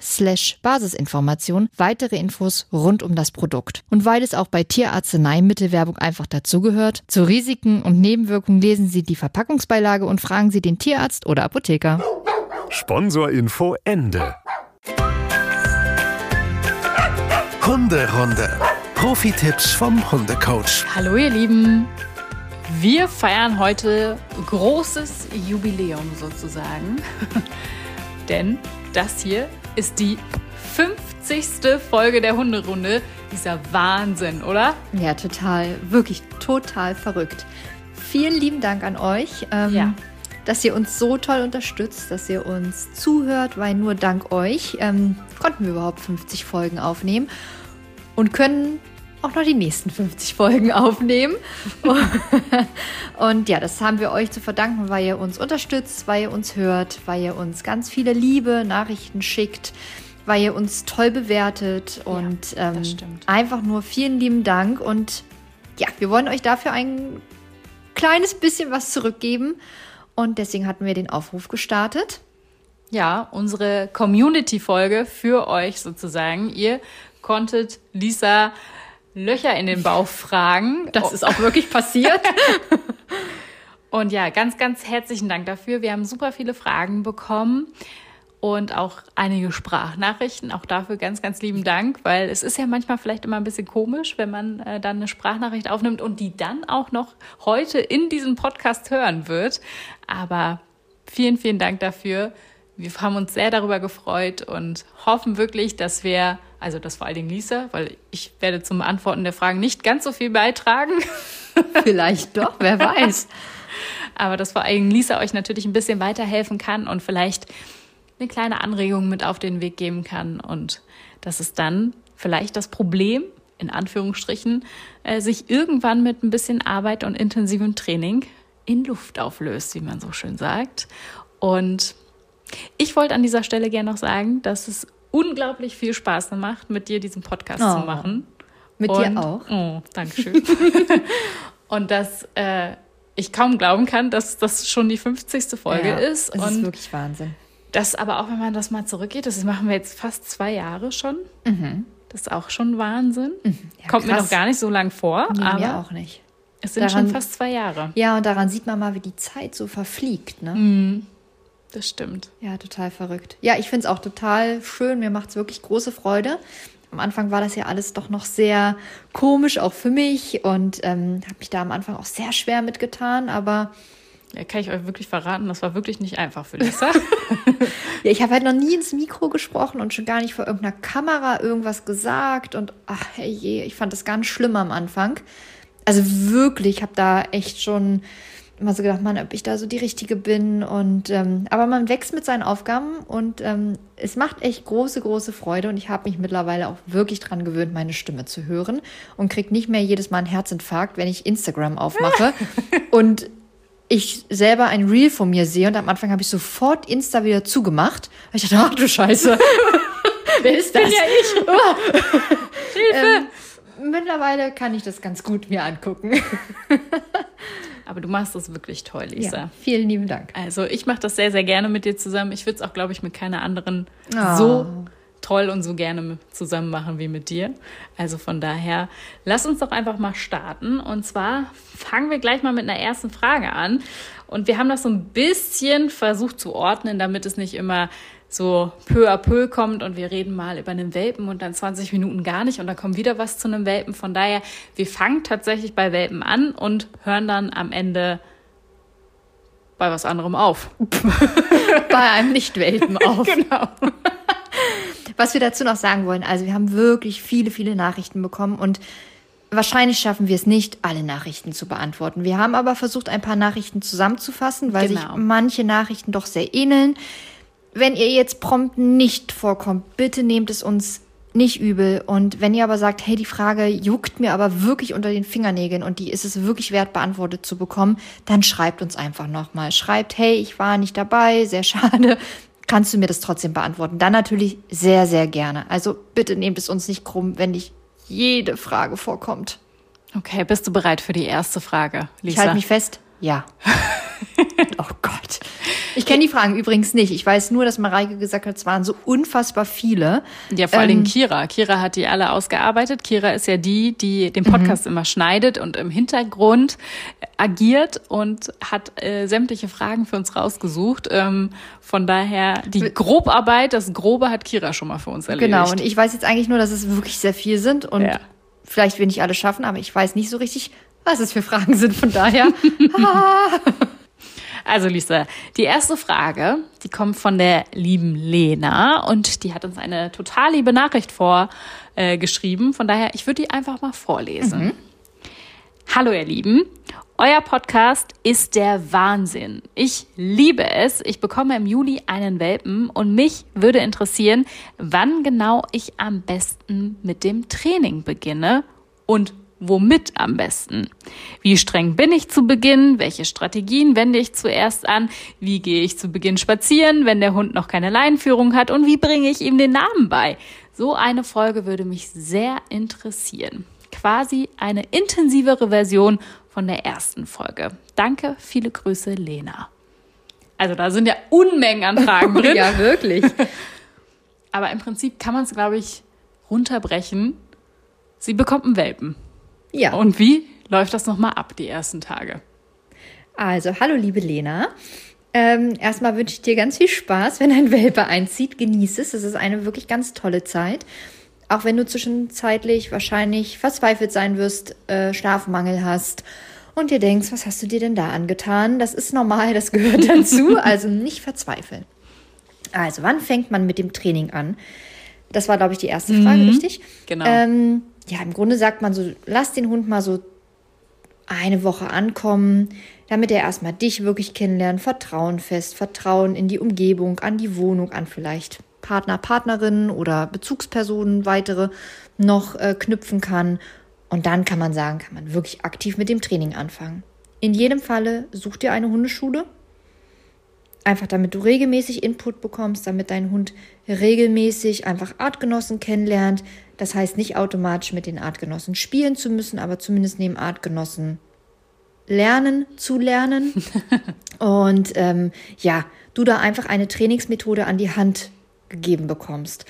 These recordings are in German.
slash Basisinformation weitere Infos rund um das Produkt. Und weil es auch bei Tierarzneimittelwerbung einfach dazugehört, zu Risiken und Nebenwirkungen lesen Sie die Verpackungsbeilage und fragen Sie den Tierarzt oder Apotheker. Sponsorinfo Ende. Hunderunde. Profi-Tipps vom Hundecoach. Hallo ihr Lieben. Wir feiern heute großes Jubiläum sozusagen. Denn das hier ist die 50. Folge der Hunderunde. Dieser Wahnsinn, oder? Ja, total. Wirklich total verrückt. Vielen lieben Dank an euch. Ähm, Ja. Dass ihr uns so toll unterstützt, dass ihr uns zuhört, weil nur dank euch ähm, konnten wir überhaupt 50 Folgen aufnehmen und können auch noch die nächsten 50 Folgen aufnehmen. Und ja, das haben wir euch zu verdanken, weil ihr uns unterstützt, weil ihr uns hört, weil ihr uns ganz viele liebe Nachrichten schickt, weil ihr uns toll bewertet und das ähm, stimmt. einfach nur vielen lieben Dank. Und ja, wir wollen euch dafür ein kleines bisschen was zurückgeben. Und deswegen hatten wir den Aufruf gestartet. Ja, unsere Community-Folge für euch sozusagen. Ihr konntet Lisa Löcher in den Bauch fragen. Das ist auch wirklich passiert. Und ja, ganz, ganz herzlichen Dank dafür. Wir haben super viele Fragen bekommen und auch einige Sprachnachrichten. Auch dafür ganz, ganz lieben Dank, weil es ist ja manchmal vielleicht immer ein bisschen komisch, wenn man äh, dann eine Sprachnachricht aufnimmt und die dann auch noch heute in diesem Podcast hören wird. Aber vielen, vielen Dank dafür. Wir haben uns sehr darüber gefreut und hoffen wirklich, dass wir, also das vor allen Dingen Lisa, weil ich werde zum Antworten der Fragen nicht ganz so viel beitragen. Vielleicht doch, wer weiß. aber dass vor allem Lisa euch natürlich ein bisschen weiterhelfen kann und vielleicht eine kleine Anregung mit auf den Weg geben kann und dass es dann vielleicht das Problem, in Anführungsstrichen, äh, sich irgendwann mit ein bisschen Arbeit und intensivem Training in Luft auflöst, wie man so schön sagt. Und ich wollte an dieser Stelle gerne noch sagen, dass es unglaublich viel Spaß macht, mit dir diesen Podcast Oh. zu machen. Mit Und- dir auch. Oh, Dankeschön. und dass äh, ich kaum glauben kann, dass das schon die 50. Folge Ja, ist. Und ist wirklich Wahnsinn. das aber auch, wenn man das mal zurückgeht, das machen wir jetzt fast zwei Jahre schon. Das ist auch schon Wahnsinn. Mhm. Ja, Kommt mir krass. noch gar nicht so lang vor, Nee, aber mir auch nicht. es sind Daran- schon fast zwei Jahre. Ja, und daran sieht man mal, wie die Zeit so verfliegt. Ne? Das stimmt. Ja, total verrückt. Ja, ich finde es auch total schön. Mir macht es wirklich große Freude. Am Anfang war das ja alles doch noch sehr komisch, auch für mich. Und ähm, habe mich da am Anfang auch sehr schwer mitgetan. Aber Ja, kann ich euch wirklich verraten, das war wirklich nicht einfach für Lisa. ja, ich habe halt noch nie ins Mikro gesprochen und schon gar nicht vor irgendeiner Kamera irgendwas gesagt. Und ach hey, je, ich fand das ganz schlimm am Anfang. Also wirklich, ich habe da echt schon immer so gedacht, Mann, ob ich da so die Richtige bin. Und ähm, aber man wächst mit seinen Aufgaben und ähm, es macht echt große, große Freude. Und ich habe mich mittlerweile auch wirklich dran gewöhnt, meine Stimme zu hören und krieg nicht mehr jedes Mal einen Herzinfarkt, wenn ich Instagram aufmache und ich selber ein Reel von mir sehe und am Anfang habe ich sofort Insta wieder zugemacht. Weil ich dachte, ach du Scheiße. Wer ist das? ja ich. Hilfe! Ähm, mittlerweile kann ich das ganz gut mir angucken. Aber du machst das wirklich toll, Lisa. Ja, vielen lieben Dank. Also ich mache das sehr, sehr gerne mit dir zusammen. Ich würde es auch, glaube ich, mit keiner anderen Oh. so toll und so gerne zusammen machen wie mit dir. Also von daher, lass uns doch einfach mal starten. Und zwar fangen wir gleich mal mit einer ersten Frage an. Und wir haben das so ein bisschen versucht zu ordnen, damit es nicht immer so peu à peu kommt und wir reden mal über einen Welpen und dann 20 Minuten gar nicht und dann kommt wieder was zu einem Welpen. Von daher, wir fangen tatsächlich bei Welpen an und hören dann am Ende bei was anderem auf. bei einem Nicht-Welpen auf. genau. Was wir dazu noch sagen wollen, also wir haben wirklich viele, viele Nachrichten bekommen und wahrscheinlich schaffen wir es nicht, alle Nachrichten zu beantworten. Wir haben aber versucht, ein paar Nachrichten zusammenzufassen, weil genau. sich manche Nachrichten doch sehr ähneln. Wenn ihr jetzt prompt nicht vorkommt, bitte nehmt es uns nicht übel. Und wenn ihr aber sagt, hey, die Frage juckt mir aber wirklich unter den Fingernägeln und die ist es wirklich wert, beantwortet zu bekommen, dann schreibt uns einfach nochmal. Schreibt, hey, ich war nicht dabei, sehr schade. Kannst du mir das trotzdem beantworten? Dann natürlich sehr, sehr gerne. Also bitte nehmt es uns nicht krumm, wenn nicht jede Frage vorkommt. Okay, bist du bereit für die erste Frage, Lisa? Ich halte mich fest. Ja. oh Gott. Ich kenne die Fragen übrigens nicht. Ich weiß nur, dass Mareike gesagt hat, es waren so unfassbar viele. Ja, vor allem ähm, Kira. Kira hat die alle ausgearbeitet. Kira ist ja die, die den Podcast mhm. immer schneidet und im Hintergrund agiert und hat äh, sämtliche Fragen für uns rausgesucht. Ähm, von daher, die Grobarbeit, das Grobe hat Kira schon mal für uns erledigt. Genau, und ich weiß jetzt eigentlich nur, dass es wirklich sehr viel sind und ja. vielleicht will nicht alle schaffen, aber ich weiß nicht so richtig, was es für Fragen sind. Von daher. Also Lisa, die erste Frage, die kommt von der lieben Lena und die hat uns eine total liebe Nachricht vorgeschrieben. Äh, von daher, ich würde die einfach mal vorlesen. Mhm. Hallo ihr Lieben, euer Podcast ist der Wahnsinn. Ich liebe es. Ich bekomme im Juli einen Welpen und mich würde interessieren, wann genau ich am besten mit dem Training beginne und Womit am besten? Wie streng bin ich zu Beginn? Welche Strategien wende ich zuerst an? Wie gehe ich zu Beginn spazieren, wenn der Hund noch keine Leinführung hat? Und wie bringe ich ihm den Namen bei? So eine Folge würde mich sehr interessieren. Quasi eine intensivere Version von der ersten Folge. Danke, viele Grüße, Lena. Also da sind ja Unmengen an Fragen drin. ja, wirklich. Aber im Prinzip kann man es, glaube ich, runterbrechen. Sie bekommt einen Welpen. Ja. Und wie läuft das nochmal ab, die ersten Tage? Also, hallo liebe Lena. Ähm, erstmal wünsche ich dir ganz viel Spaß, wenn ein Welpe einzieht. Genieß es. Es ist eine wirklich ganz tolle Zeit. Auch wenn du zwischenzeitlich wahrscheinlich verzweifelt sein wirst, äh, Schlafmangel hast und dir denkst, was hast du dir denn da angetan? Das ist normal, das gehört dazu. also nicht verzweifeln. Also, wann fängt man mit dem Training an? Das war, glaube ich, die erste Frage, mhm, richtig? Genau. Ähm, ja, im Grunde sagt man so, lass den Hund mal so eine Woche ankommen, damit er erstmal dich wirklich kennenlernt, Vertrauen fest, Vertrauen in die Umgebung, an die Wohnung, an vielleicht Partner, Partnerinnen oder Bezugspersonen weitere noch äh, knüpfen kann. Und dann kann man sagen, kann man wirklich aktiv mit dem Training anfangen. In jedem Falle such dir eine Hundeschule. Einfach damit du regelmäßig Input bekommst, damit dein Hund regelmäßig einfach Artgenossen kennenlernt, das heißt nicht automatisch mit den Artgenossen spielen zu müssen, aber zumindest neben Artgenossen lernen zu lernen. und ähm, ja, du da einfach eine Trainingsmethode an die Hand gegeben bekommst.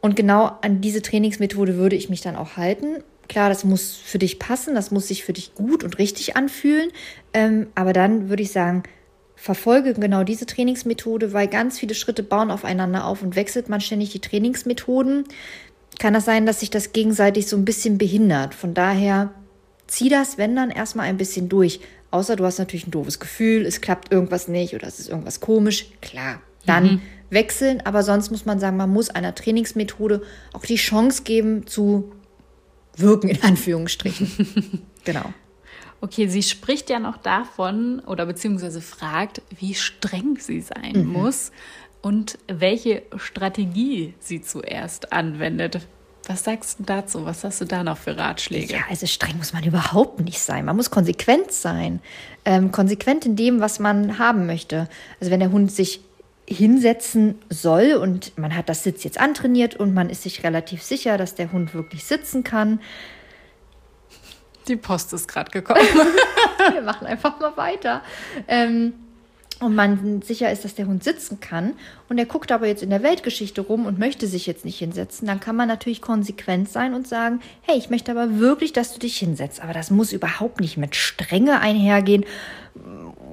Und genau an diese Trainingsmethode würde ich mich dann auch halten. Klar, das muss für dich passen, das muss sich für dich gut und richtig anfühlen. Ähm, aber dann würde ich sagen, verfolge genau diese Trainingsmethode, weil ganz viele Schritte bauen aufeinander auf und wechselt man ständig die Trainingsmethoden kann das sein, dass sich das gegenseitig so ein bisschen behindert. Von daher zieh das, wenn dann erstmal ein bisschen durch. Außer du hast natürlich ein doofes Gefühl, es klappt irgendwas nicht oder es ist irgendwas komisch. Klar, dann mhm. wechseln. Aber sonst muss man sagen, man muss einer Trainingsmethode auch die Chance geben zu wirken, in Anführungsstrichen. genau. Okay, sie spricht ja noch davon oder beziehungsweise fragt, wie streng sie sein mhm. muss und welche Strategie sie zuerst anwendet. Was sagst du dazu? Was hast du da noch für Ratschläge? Ja, also streng muss man überhaupt nicht sein. Man muss konsequent sein. Ähm, konsequent in dem, was man haben möchte. Also wenn der Hund sich hinsetzen soll und man hat das Sitz jetzt antrainiert und man ist sich relativ sicher, dass der Hund wirklich sitzen kann. Die Post ist gerade gekommen. Wir machen einfach mal weiter. Ähm, und man sicher ist, dass der Hund sitzen kann und er guckt aber jetzt in der Weltgeschichte rum und möchte sich jetzt nicht hinsetzen, dann kann man natürlich konsequent sein und sagen, hey, ich möchte aber wirklich, dass du dich hinsetzt. Aber das muss überhaupt nicht mit Strenge einhergehen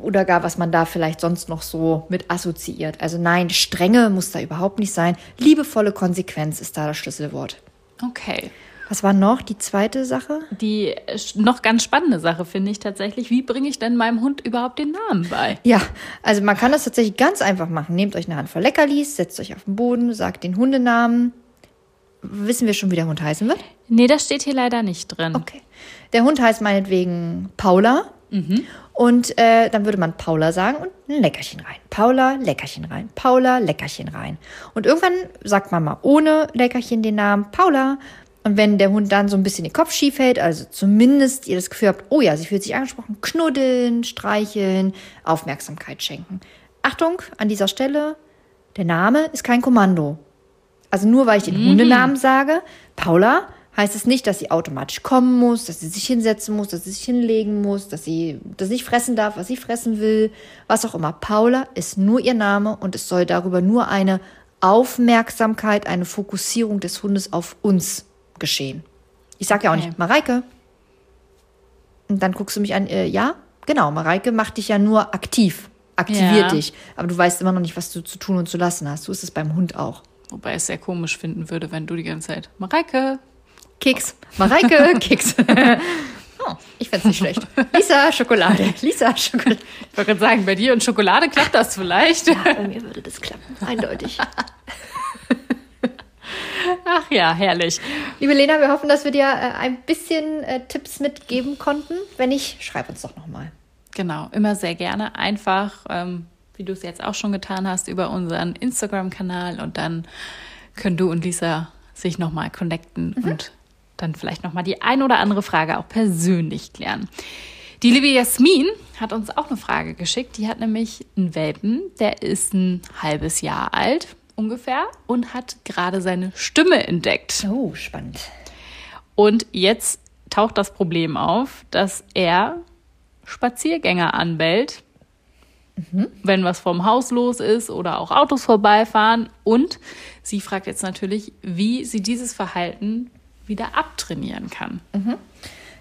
oder gar was man da vielleicht sonst noch so mit assoziiert. Also nein, Strenge muss da überhaupt nicht sein. Liebevolle Konsequenz ist da das Schlüsselwort. Okay. Was war noch die zweite Sache? Die noch ganz spannende Sache finde ich tatsächlich, wie bringe ich denn meinem Hund überhaupt den Namen bei? Ja, also man kann das tatsächlich ganz einfach machen. Nehmt euch eine Handvoll Leckerlis, setzt euch auf den Boden, sagt den Hundenamen. Wissen wir schon, wie der Hund heißen wird? Nee, das steht hier leider nicht drin. Okay. Der Hund heißt meinetwegen Paula. Mhm. Und äh, dann würde man Paula sagen und ein Leckerchen rein. Paula, Leckerchen rein. Paula, Leckerchen rein. Und irgendwann sagt man mal ohne Leckerchen den Namen Paula. Und wenn der Hund dann so ein bisschen den Kopf schief hält, also zumindest ihr das Gefühl habt, oh ja, sie fühlt sich angesprochen, knuddeln, streicheln, Aufmerksamkeit schenken. Achtung, an dieser Stelle, der Name ist kein Kommando. Also nur weil ich den mhm. Hundenamen sage, Paula, heißt es nicht, dass sie automatisch kommen muss, dass sie sich hinsetzen muss, dass sie sich hinlegen muss, dass sie, dass sie fressen darf, was sie fressen will, was auch immer. Paula ist nur ihr Name und es soll darüber nur eine Aufmerksamkeit, eine Fokussierung des Hundes auf uns geschehen. Ich sage ja auch nicht, Mareike. Und dann guckst du mich an, äh, ja, genau, Mareike macht dich ja nur aktiv, aktiviert ja. dich. Aber du weißt immer noch nicht, was du zu tun und zu lassen hast. So ist es beim Hund auch. Wobei es sehr komisch finden würde, wenn du die ganze Zeit, Mareike. Keks. Mareike, Keks. Oh, ich fände es nicht schlecht. Lisa, Schokolade. Lisa, Schokolade. Ich wollte gerade sagen, bei dir und Schokolade klappt das vielleicht. Ja, bei mir würde das klappen, eindeutig. Ach ja, herrlich. Liebe Lena, wir hoffen, dass wir dir äh, ein bisschen äh, Tipps mitgeben konnten. Wenn nicht, schreib uns doch nochmal. Genau, immer sehr gerne. Einfach, ähm, wie du es jetzt auch schon getan hast, über unseren Instagram-Kanal und dann können du und Lisa sich nochmal connecten mhm. und dann vielleicht nochmal die ein oder andere Frage auch persönlich klären. Die liebe Jasmin hat uns auch eine Frage geschickt. Die hat nämlich einen Welpen, der ist ein halbes Jahr alt ungefähr und hat gerade seine Stimme entdeckt. Oh, spannend. Und jetzt taucht das Problem auf, dass er Spaziergänger anbellt, mhm. wenn was vom Haus los ist oder auch Autos vorbeifahren. Und sie fragt jetzt natürlich, wie sie dieses Verhalten wieder abtrainieren kann. Mhm.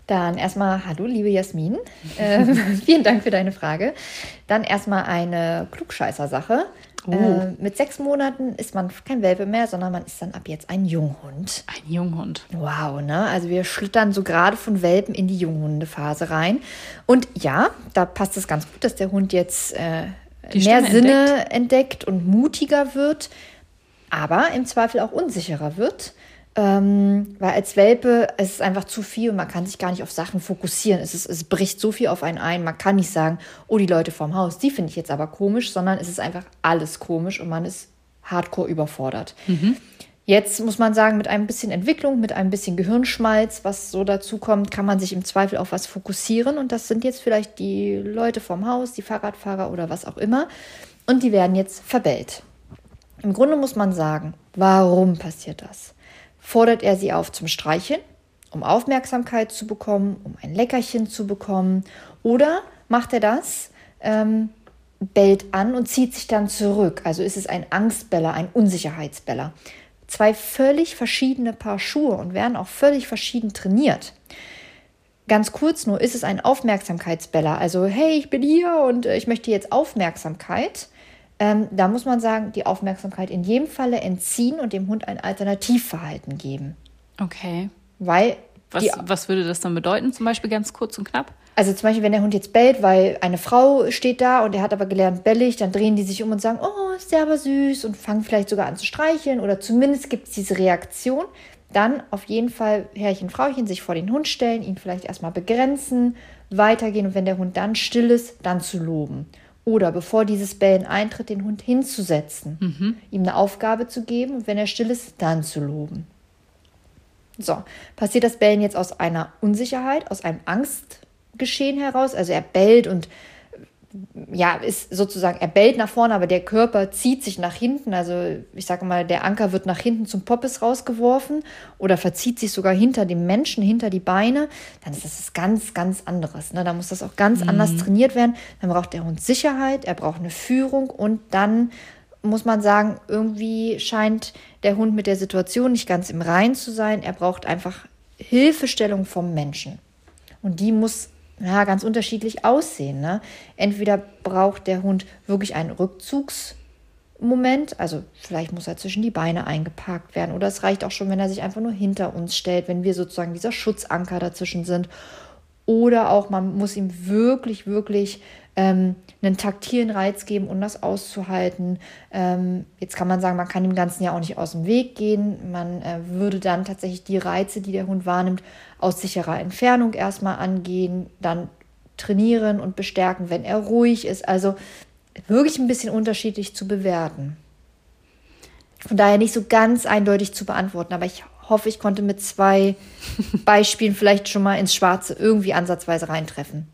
Dann erstmal, hallo, liebe Jasmin. Äh, vielen Dank für deine Frage. Dann erstmal eine Klugscheißer-Sache. Oh. Äh, mit sechs Monaten ist man kein Welpe mehr, sondern man ist dann ab jetzt ein Junghund. Ein Junghund. Wow, ne? Also wir schlittern so gerade von Welpen in die Junghundephase rein. Und ja, da passt es ganz gut, dass der Hund jetzt äh, mehr Sinne entdeckt. entdeckt und mutiger wird, aber im Zweifel auch unsicherer wird. Ähm, weil als Welpe es ist einfach zu viel und man kann sich gar nicht auf Sachen fokussieren. Es, ist, es bricht so viel auf einen ein. Man kann nicht sagen, oh, die Leute vorm Haus, die finde ich jetzt aber komisch, sondern es ist einfach alles komisch und man ist hardcore überfordert. Mhm. Jetzt muss man sagen, mit ein bisschen Entwicklung, mit ein bisschen Gehirnschmalz, was so dazu kommt, kann man sich im Zweifel auf was fokussieren. Und das sind jetzt vielleicht die Leute vorm Haus, die Fahrradfahrer oder was auch immer. Und die werden jetzt verbellt. Im Grunde muss man sagen, warum passiert das? Fordert er sie auf zum Streicheln, um Aufmerksamkeit zu bekommen, um ein Leckerchen zu bekommen. Oder macht er das, ähm, bellt an und zieht sich dann zurück. Also ist es ein Angstbeller, ein Unsicherheitsbeller. Zwei völlig verschiedene Paar Schuhe und werden auch völlig verschieden trainiert. Ganz kurz nur, ist es ein Aufmerksamkeitsbeller? Also, hey, ich bin hier und äh, ich möchte jetzt Aufmerksamkeit. Ähm, da muss man sagen, die Aufmerksamkeit in jedem Falle entziehen und dem Hund ein Alternativverhalten geben. Okay. Weil. Was, was würde das dann bedeuten, zum Beispiel ganz kurz und knapp? Also zum Beispiel, wenn der Hund jetzt bellt, weil eine Frau steht da und er hat aber gelernt bellig, dann drehen die sich um und sagen, oh, ist der aber süß und fangen vielleicht sogar an zu streicheln oder zumindest gibt es diese Reaktion. Dann auf jeden Fall Herrchen, Frauchen sich vor den Hund stellen, ihn vielleicht erstmal begrenzen, weitergehen und wenn der Hund dann still ist, dann zu loben. Oder bevor dieses Bellen eintritt, den Hund hinzusetzen, mhm. ihm eine Aufgabe zu geben und wenn er still ist, dann zu loben. So, passiert das Bellen jetzt aus einer Unsicherheit, aus einem Angstgeschehen heraus? Also er bellt und ja, ist sozusagen, er bellt nach vorne, aber der Körper zieht sich nach hinten. Also ich sage mal, der Anker wird nach hinten zum Poppes rausgeworfen oder verzieht sich sogar hinter dem Menschen, hinter die Beine, dann ist das ganz, ganz anderes. Ne? Da muss das auch ganz mhm. anders trainiert werden. Dann braucht der Hund Sicherheit, er braucht eine Führung und dann muss man sagen, irgendwie scheint der Hund mit der Situation nicht ganz im Rein zu sein. Er braucht einfach Hilfestellung vom Menschen. Und die muss ja, ganz unterschiedlich aussehen. Ne? Entweder braucht der Hund wirklich einen Rückzugsmoment, also vielleicht muss er zwischen die Beine eingepackt werden, oder es reicht auch schon, wenn er sich einfach nur hinter uns stellt, wenn wir sozusagen dieser Schutzanker dazwischen sind. Oder auch, man muss ihm wirklich, wirklich ähm, einen taktilen Reiz geben, um das auszuhalten. Ähm, jetzt kann man sagen, man kann dem Ganzen ja auch nicht aus dem Weg gehen. Man äh, würde dann tatsächlich die Reize, die der Hund wahrnimmt, aus sicherer Entfernung erstmal angehen, dann trainieren und bestärken, wenn er ruhig ist. Also wirklich ein bisschen unterschiedlich zu bewerten. Von daher nicht so ganz eindeutig zu beantworten, aber ich hoffe, ich konnte mit zwei Beispielen vielleicht schon mal ins Schwarze irgendwie ansatzweise reintreffen.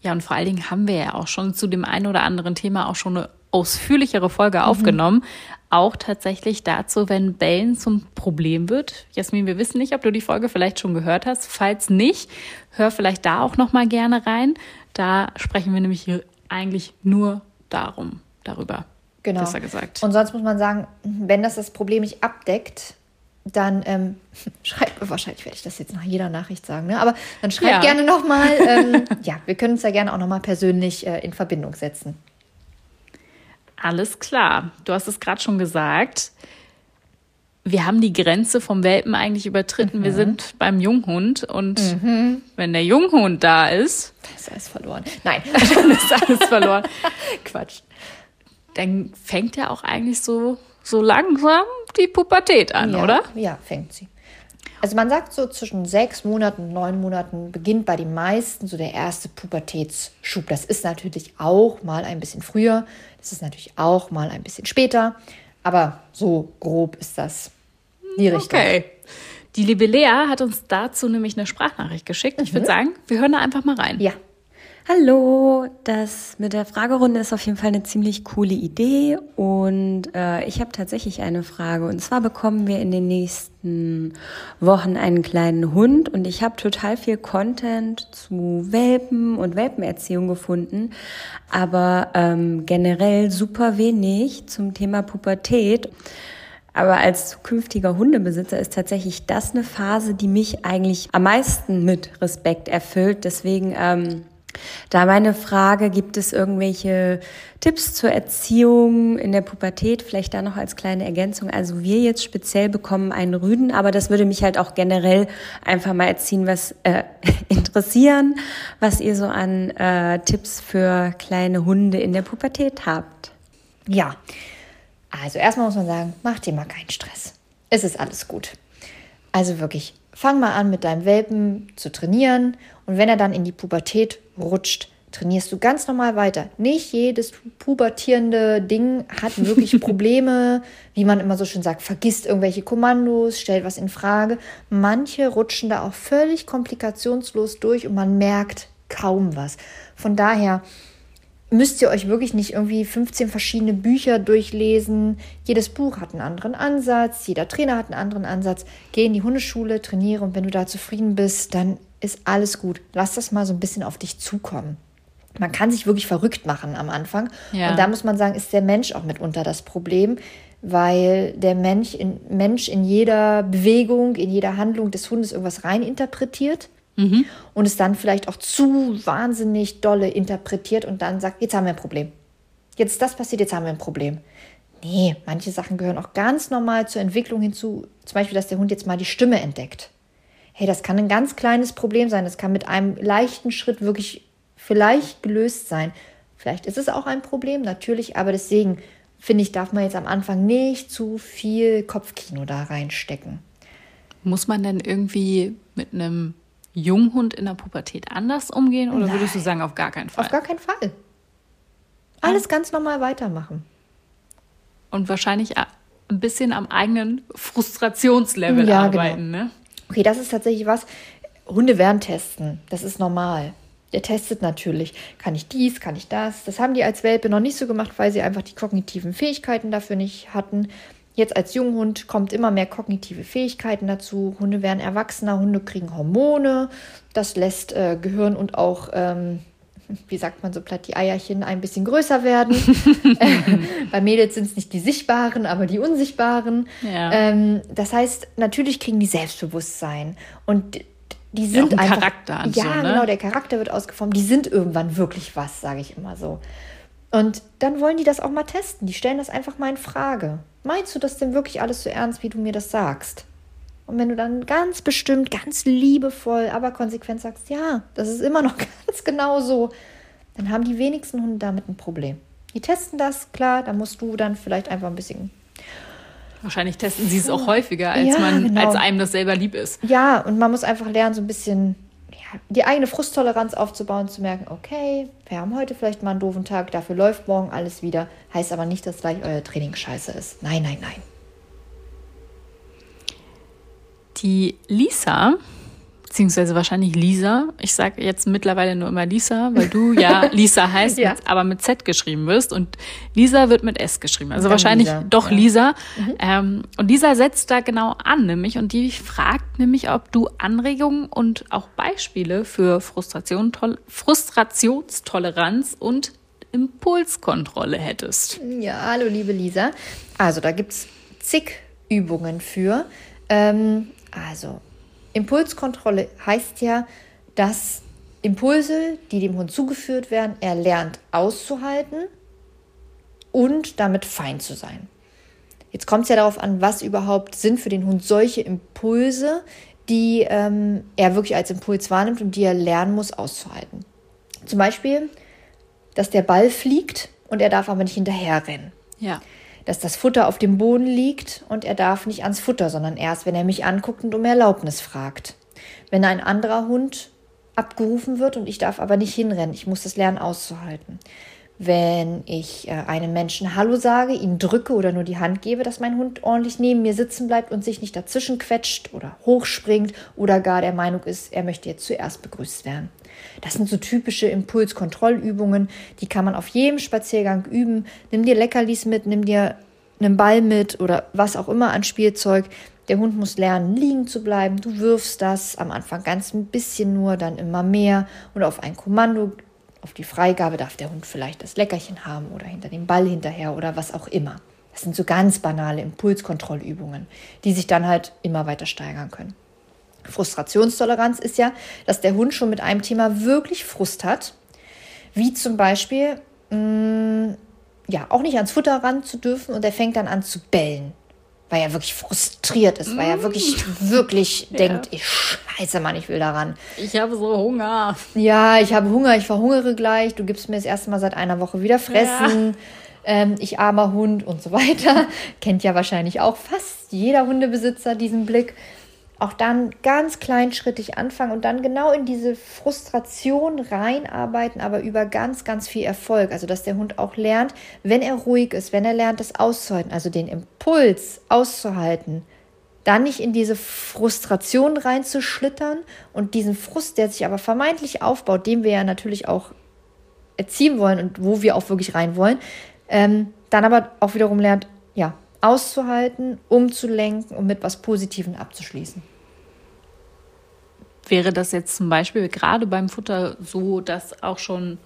Ja, und vor allen Dingen haben wir ja auch schon zu dem einen oder anderen Thema auch schon eine ausführlichere Folge mhm. aufgenommen. Auch tatsächlich dazu, wenn Bellen zum Problem wird. Jasmin, wir wissen nicht, ob du die Folge vielleicht schon gehört hast. Falls nicht, hör vielleicht da auch noch mal gerne rein. Da sprechen wir nämlich hier eigentlich nur darum, darüber. Genau. Besser gesagt. Und sonst muss man sagen, wenn das das Problem nicht abdeckt, dann ähm, schreibt, wahrscheinlich werde ich das jetzt nach jeder Nachricht sagen, ne? aber dann schreibt ja. gerne nochmal. Ähm, ja, wir können uns ja gerne auch nochmal persönlich äh, in Verbindung setzen. Alles klar. Du hast es gerade schon gesagt. Wir haben die Grenze vom Welpen eigentlich übertreten. Mhm. Wir sind beim Junghund und mhm. wenn der Junghund da ist. ist alles verloren. Nein, dann ist alles verloren. Quatsch. Dann fängt er auch eigentlich so so langsam die Pubertät an, ja, oder? Ja, fängt sie. Also man sagt so zwischen sechs Monaten und neun Monaten beginnt bei den meisten so der erste Pubertätsschub. Das ist natürlich auch mal ein bisschen früher, das ist natürlich auch mal ein bisschen später, aber so grob ist das die Richtung. Okay. Die liebe Lea hat uns dazu nämlich eine Sprachnachricht geschickt. Ich mhm. würde sagen, wir hören da einfach mal rein. Ja. Hallo, das mit der Fragerunde ist auf jeden Fall eine ziemlich coole Idee und äh, ich habe tatsächlich eine Frage und zwar bekommen wir in den nächsten Wochen einen kleinen Hund und ich habe total viel Content zu Welpen und Welpenerziehung gefunden, aber ähm, generell super wenig zum Thema Pubertät. Aber als zukünftiger Hundebesitzer ist tatsächlich das eine Phase, die mich eigentlich am meisten mit Respekt erfüllt. Deswegen ähm, da meine Frage, gibt es irgendwelche Tipps zur Erziehung in der Pubertät? Vielleicht da noch als kleine Ergänzung. Also wir jetzt speziell bekommen einen Rüden, aber das würde mich halt auch generell einfach mal erziehen, was äh, interessieren, was ihr so an äh, Tipps für kleine Hunde in der Pubertät habt. Ja, also erstmal muss man sagen, mach dir mal keinen Stress. Es ist alles gut. Also wirklich, fang mal an mit deinem Welpen zu trainieren und wenn er dann in die Pubertät rutscht, trainierst du ganz normal weiter. Nicht jedes pubertierende Ding hat wirklich Probleme, wie man immer so schön sagt, vergisst irgendwelche Kommandos, stellt was in Frage. Manche rutschen da auch völlig komplikationslos durch und man merkt kaum was. Von daher müsst ihr euch wirklich nicht irgendwie 15 verschiedene Bücher durchlesen. Jedes Buch hat einen anderen Ansatz, jeder Trainer hat einen anderen Ansatz. Geh in die Hundeschule, trainiere und wenn du da zufrieden bist, dann ist alles gut. Lass das mal so ein bisschen auf dich zukommen. Man kann sich wirklich verrückt machen am Anfang. Ja. Und da muss man sagen, ist der Mensch auch mitunter das Problem, weil der Mensch in, Mensch in jeder Bewegung, in jeder Handlung des Hundes irgendwas reininterpretiert mhm. und es dann vielleicht auch zu wahnsinnig dolle interpretiert und dann sagt, jetzt haben wir ein Problem. Jetzt ist das passiert, jetzt haben wir ein Problem. Nee, manche Sachen gehören auch ganz normal zur Entwicklung hinzu. Zum Beispiel, dass der Hund jetzt mal die Stimme entdeckt hey, das kann ein ganz kleines Problem sein. Das kann mit einem leichten Schritt wirklich vielleicht gelöst sein. Vielleicht ist es auch ein Problem, natürlich, aber deswegen finde ich, darf man jetzt am Anfang nicht zu viel Kopfkino da reinstecken. Muss man denn irgendwie mit einem Junghund in der Pubertät anders umgehen oder Nein. würdest du sagen, auf gar keinen Fall? Auf gar keinen Fall. Alles ah. ganz normal weitermachen. Und wahrscheinlich ein bisschen am eigenen Frustrationslevel ja, genau. arbeiten, genau. ne? Okay, das ist tatsächlich was. Hunde werden testen. Das ist normal. Der testet natürlich, kann ich dies, kann ich das. Das haben die als Welpe noch nicht so gemacht, weil sie einfach die kognitiven Fähigkeiten dafür nicht hatten. Jetzt als Junghund kommt immer mehr kognitive Fähigkeiten dazu. Hunde werden erwachsener, Hunde kriegen Hormone. Das lässt äh, Gehirn und auch, ähm, wie sagt man so platt, die Eierchen ein bisschen größer werden. Bei Mädels sind es nicht die sichtbaren, aber die unsichtbaren. Ja. Ähm, das heißt, natürlich kriegen die Selbstbewusstsein. Und die sind ja, einfach. Charakter ja, so, ne? genau, der Charakter wird ausgeformt. Die sind irgendwann wirklich was, sage ich immer so. Und dann wollen die das auch mal testen. Die stellen das einfach mal in Frage. Meinst du das denn wirklich alles so ernst, wie du mir das sagst? Und wenn du dann ganz bestimmt, ganz liebevoll, aber konsequent sagst, ja, das ist immer noch ganz genau so, dann haben die wenigsten Hunde damit ein Problem. Die testen das, klar, da musst du dann vielleicht einfach ein bisschen Wahrscheinlich testen sie es auch häufiger, als, ja, man, genau. als einem das selber lieb ist. Ja, und man muss einfach lernen, so ein bisschen ja, die eigene Frusttoleranz aufzubauen, zu merken, okay, wir haben heute vielleicht mal einen doofen Tag, dafür läuft morgen alles wieder. Heißt aber nicht, dass gleich euer Training scheiße ist. Nein, nein, nein. Die Lisa beziehungsweise wahrscheinlich Lisa. Ich sage jetzt mittlerweile nur immer Lisa, weil du ja Lisa heißt, ja. Aber mit Z geschrieben wirst und Lisa wird mit S geschrieben. Also wahrscheinlich Lisa. doch ja. Lisa. Mhm. Ähm, und Lisa setzt da genau an, nämlich und die fragt nämlich, ob du Anregungen und auch Beispiele für Frustration, Frustrationstoleranz und Impulskontrolle hättest. Ja, hallo liebe Lisa. Also da gibt es zig Übungen für. Ähm, also Impulskontrolle heißt ja, dass Impulse, die dem Hund zugeführt werden, er lernt auszuhalten und damit fein zu sein. Jetzt kommt es ja darauf an, was überhaupt sind für den Hund solche Impulse, die ähm, er wirklich als Impuls wahrnimmt und die er lernen muss auszuhalten. Zum Beispiel, dass der Ball fliegt und er darf aber nicht hinterher rennen. Ja dass das Futter auf dem Boden liegt und er darf nicht ans Futter, sondern erst, wenn er mich anguckt und um Erlaubnis fragt. Wenn ein anderer Hund abgerufen wird und ich darf aber nicht hinrennen, ich muss das lernen auszuhalten. Wenn ich äh, einem Menschen Hallo sage, ihn drücke oder nur die Hand gebe, dass mein Hund ordentlich neben mir sitzen bleibt und sich nicht dazwischen quetscht oder hochspringt oder gar der Meinung ist, er möchte jetzt zuerst begrüßt werden. Das sind so typische Impulskontrollübungen, die kann man auf jedem Spaziergang üben. Nimm dir Leckerlis mit, nimm dir einen Ball mit oder was auch immer an Spielzeug. Der Hund muss lernen, liegen zu bleiben. Du wirfst das am Anfang ganz ein bisschen nur, dann immer mehr und auf ein Kommando, auf die Freigabe darf der Hund vielleicht das Leckerchen haben oder hinter dem Ball hinterher oder was auch immer. Das sind so ganz banale Impulskontrollübungen, die sich dann halt immer weiter steigern können. Frustrationstoleranz ist ja, dass der Hund schon mit einem Thema wirklich Frust hat, wie zum Beispiel, mh, mm, ja, auch nicht ans Futter ran zu dürfen und er fängt dann an zu bellen, weil er wirklich frustriert ist, weil er wirklich, mm. wirklich ja. denkt, ich scheiße, Mann, ich will daran. Ich habe so Hunger. Ja, ich habe Hunger, ich verhungere gleich, du gibst mir das erste Mal seit einer Woche wieder Fressen. Ja. Ähm, ich armer Hund und so weiter. Kennt ja wahrscheinlich auch fast jeder Hundebesitzer diesen Blick auch dann ganz kleinschrittig anfangen und dann genau in diese Frustration reinarbeiten, aber über ganz, ganz viel Erfolg. Also, dass der Hund auch lernt, wenn er ruhig ist, wenn er lernt, das auszuhalten, also den Impuls auszuhalten, dann nicht in diese Frustration reinzuschlittern und diesen Frust, der sich aber vermeintlich aufbaut, den wir ja natürlich auch erziehen wollen und wo wir auch wirklich rein wollen, ähm, dann aber auch wiederum lernt, ja, auszuhalten, umzulenken und mit was Positivem abzuschließen. Wäre das jetzt zum Beispiel gerade beim Futter so, dass auch schon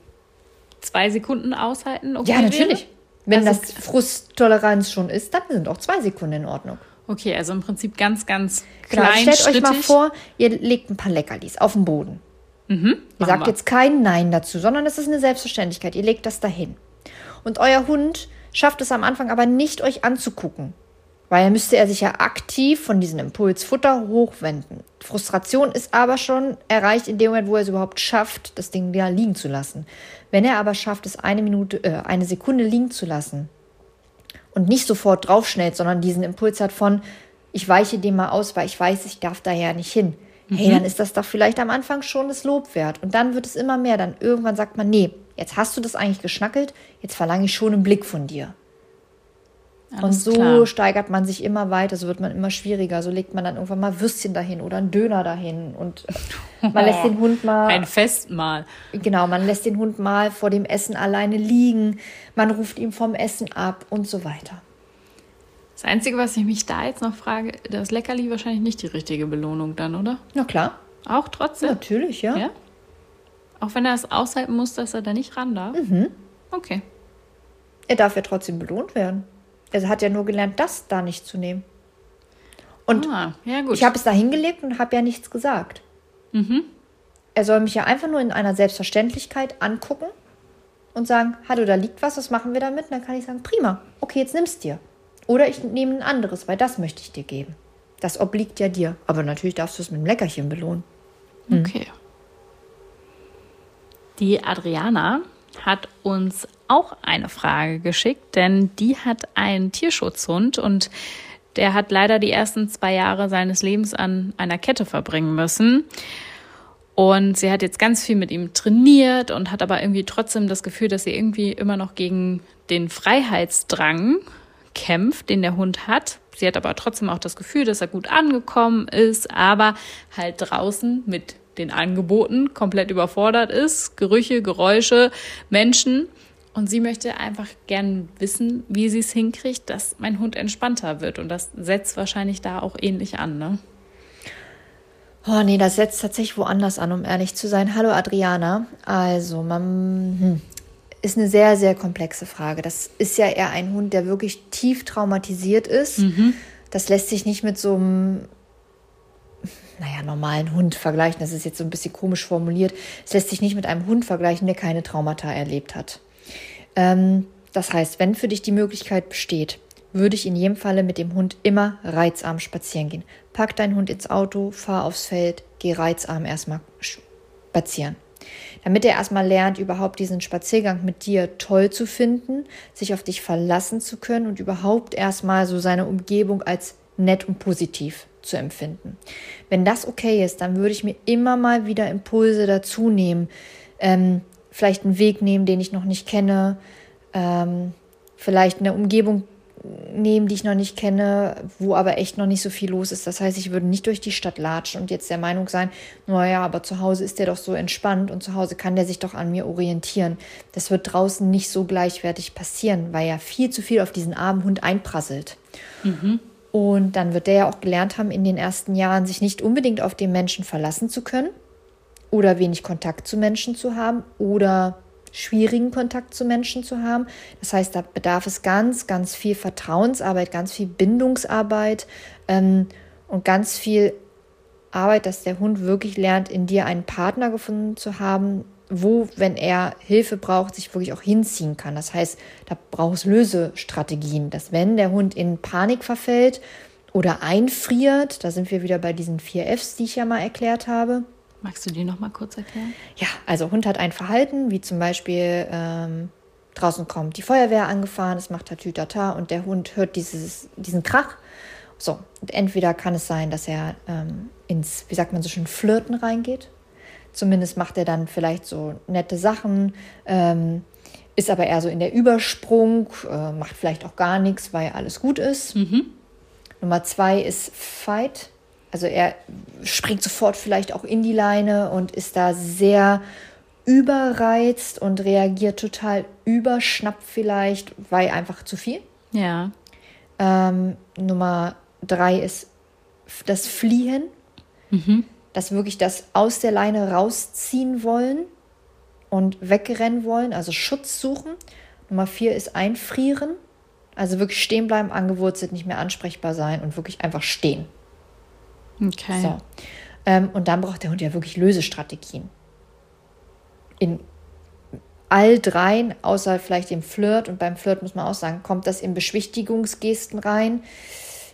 zwei Sekunden aushalten? Okay ja, natürlich. Wäre? Wenn also das Frusttoleranz schon ist, dann sind auch zwei Sekunden in Ordnung. Okay, also im Prinzip ganz, ganz klein. Genau, stellt euch mal vor, ihr legt ein paar Leckerlis auf den Boden. Mhm, ihr sagt wir. jetzt kein Nein dazu, sondern es ist eine Selbstverständlichkeit. Ihr legt das dahin. Und euer Hund schafft es am Anfang aber nicht, euch anzugucken. Weil müsste er sich ja aktiv von diesem Impuls Futter hochwenden. Frustration ist aber schon erreicht in dem Moment, wo er es überhaupt schafft, das Ding da liegen zu lassen. Wenn er aber schafft, es eine Minute, äh, eine Sekunde liegen zu lassen und nicht sofort draufschnellt, sondern diesen Impuls hat von, ich weiche dem mal aus, weil ich weiß, ich darf da ja nicht hin. Mhm. Hey, dann ist das doch vielleicht am Anfang schon das Lob wert. Und dann wird es immer mehr. Dann irgendwann sagt man, nee, jetzt hast du das eigentlich geschnackelt, jetzt verlange ich schon einen Blick von dir. Alles und so klar. steigert man sich immer weiter, so wird man immer schwieriger. So legt man dann irgendwann mal Würstchen dahin oder einen Döner dahin und man lässt den Hund mal. Ein Festmahl. Genau, man lässt den Hund mal vor dem Essen alleine liegen, man ruft ihm vom Essen ab und so weiter. Das Einzige, was ich mich da jetzt noch frage, das Leckerli wahrscheinlich nicht die richtige Belohnung dann, oder? Na klar. Auch trotzdem? Natürlich, ja. ja? Auch wenn er es aushalten muss, dass er da nicht ran darf? Mhm. Okay. Er darf ja trotzdem belohnt werden. Er hat ja nur gelernt, das da nicht zu nehmen. Und ah, ja ich habe es da hingelegt und habe ja nichts gesagt. Mhm. Er soll mich ja einfach nur in einer Selbstverständlichkeit angucken und sagen, hallo, da liegt was, was machen wir damit? Und dann kann ich sagen, prima, okay, jetzt nimmst dir. Oder ich nehme ein anderes, weil das möchte ich dir geben. Das obliegt ja dir. Aber natürlich darfst du es mit einem Leckerchen belohnen. Hm. Okay. Die Adriana hat uns auch eine Frage geschickt, denn die hat einen Tierschutzhund und der hat leider die ersten zwei Jahre seines Lebens an einer Kette verbringen müssen. Und sie hat jetzt ganz viel mit ihm trainiert und hat aber irgendwie trotzdem das Gefühl, dass sie irgendwie immer noch gegen den Freiheitsdrang kämpft, den der Hund hat. Sie hat aber trotzdem auch das Gefühl, dass er gut angekommen ist, aber halt draußen mit den Angeboten komplett überfordert ist. Gerüche, Geräusche, Menschen. Und sie möchte einfach gern wissen, wie sie es hinkriegt, dass mein Hund entspannter wird. Und das setzt wahrscheinlich da auch ähnlich an, ne? Oh nee, das setzt tatsächlich woanders an, um ehrlich zu sein. Hallo Adriana. Also, man hm, ist eine sehr, sehr komplexe Frage. Das ist ja eher ein Hund, der wirklich tief traumatisiert ist. Mhm. Das lässt sich nicht mit so einem naja, normalen Hund vergleichen. Das ist jetzt so ein bisschen komisch formuliert. Es lässt sich nicht mit einem Hund vergleichen, der keine Traumata erlebt hat. Ähm, das heißt, wenn für dich die Möglichkeit besteht, würde ich in jedem Falle mit dem Hund immer reizarm spazieren gehen. Pack deinen Hund ins Auto, fahr aufs Feld, geh reizarm erstmal spazieren. Damit er erstmal lernt, überhaupt diesen Spaziergang mit dir toll zu finden, sich auf dich verlassen zu können und überhaupt erstmal so seine Umgebung als nett und positiv zu empfinden. Wenn das okay ist, dann würde ich mir immer mal wieder Impulse dazu nehmen. Ähm, vielleicht einen Weg nehmen, den ich noch nicht kenne. Ähm, vielleicht eine Umgebung nehmen, die ich noch nicht kenne, wo aber echt noch nicht so viel los ist. Das heißt, ich würde nicht durch die Stadt latschen und jetzt der Meinung sein, naja, aber zu Hause ist der doch so entspannt und zu Hause kann der sich doch an mir orientieren. Das wird draußen nicht so gleichwertig passieren, weil ja viel zu viel auf diesen armen Hund einprasselt. Mhm. Und dann wird der ja auch gelernt haben, in den ersten Jahren sich nicht unbedingt auf den Menschen verlassen zu können oder wenig Kontakt zu Menschen zu haben oder schwierigen Kontakt zu Menschen zu haben. Das heißt, da bedarf es ganz, ganz viel Vertrauensarbeit, ganz viel Bindungsarbeit ähm, und ganz viel Arbeit, dass der Hund wirklich lernt, in dir einen Partner gefunden zu haben, wo, wenn er Hilfe braucht, sich wirklich auch hinziehen kann. Das heißt, da braucht es Lösestrategien, dass wenn der Hund in Panik verfällt oder einfriert, da sind wir wieder bei diesen vier Fs, die ich ja mal erklärt habe. Magst du die noch mal kurz erklären? Ja, also Hund hat ein Verhalten, wie zum Beispiel ähm, draußen kommt die Feuerwehr angefahren, es macht Tatütata und der Hund hört dieses, diesen Krach. So, entweder kann es sein, dass er ähm, ins, wie sagt man so schön, Flirten reingeht. Zumindest macht er dann vielleicht so nette Sachen, ähm, ist aber eher so in der Übersprung, äh, macht vielleicht auch gar nichts, weil alles gut ist. Mhm. Nummer zwei ist Fight. Also er springt sofort vielleicht auch in die Leine und ist da sehr überreizt und reagiert total überschnappt vielleicht, weil einfach zu viel. Ja. Ähm, Nummer drei ist das Fliehen. Mhm dass wirklich das aus der Leine rausziehen wollen und wegrennen wollen, also Schutz suchen. Nummer vier ist einfrieren, also wirklich stehen bleiben, angewurzelt, nicht mehr ansprechbar sein und wirklich einfach stehen. Okay. So. Ähm, und dann braucht der Hund ja wirklich Lösestrategien. In all dreien, außer vielleicht dem Flirt, und beim Flirt muss man auch sagen, kommt das in Beschwichtigungsgesten rein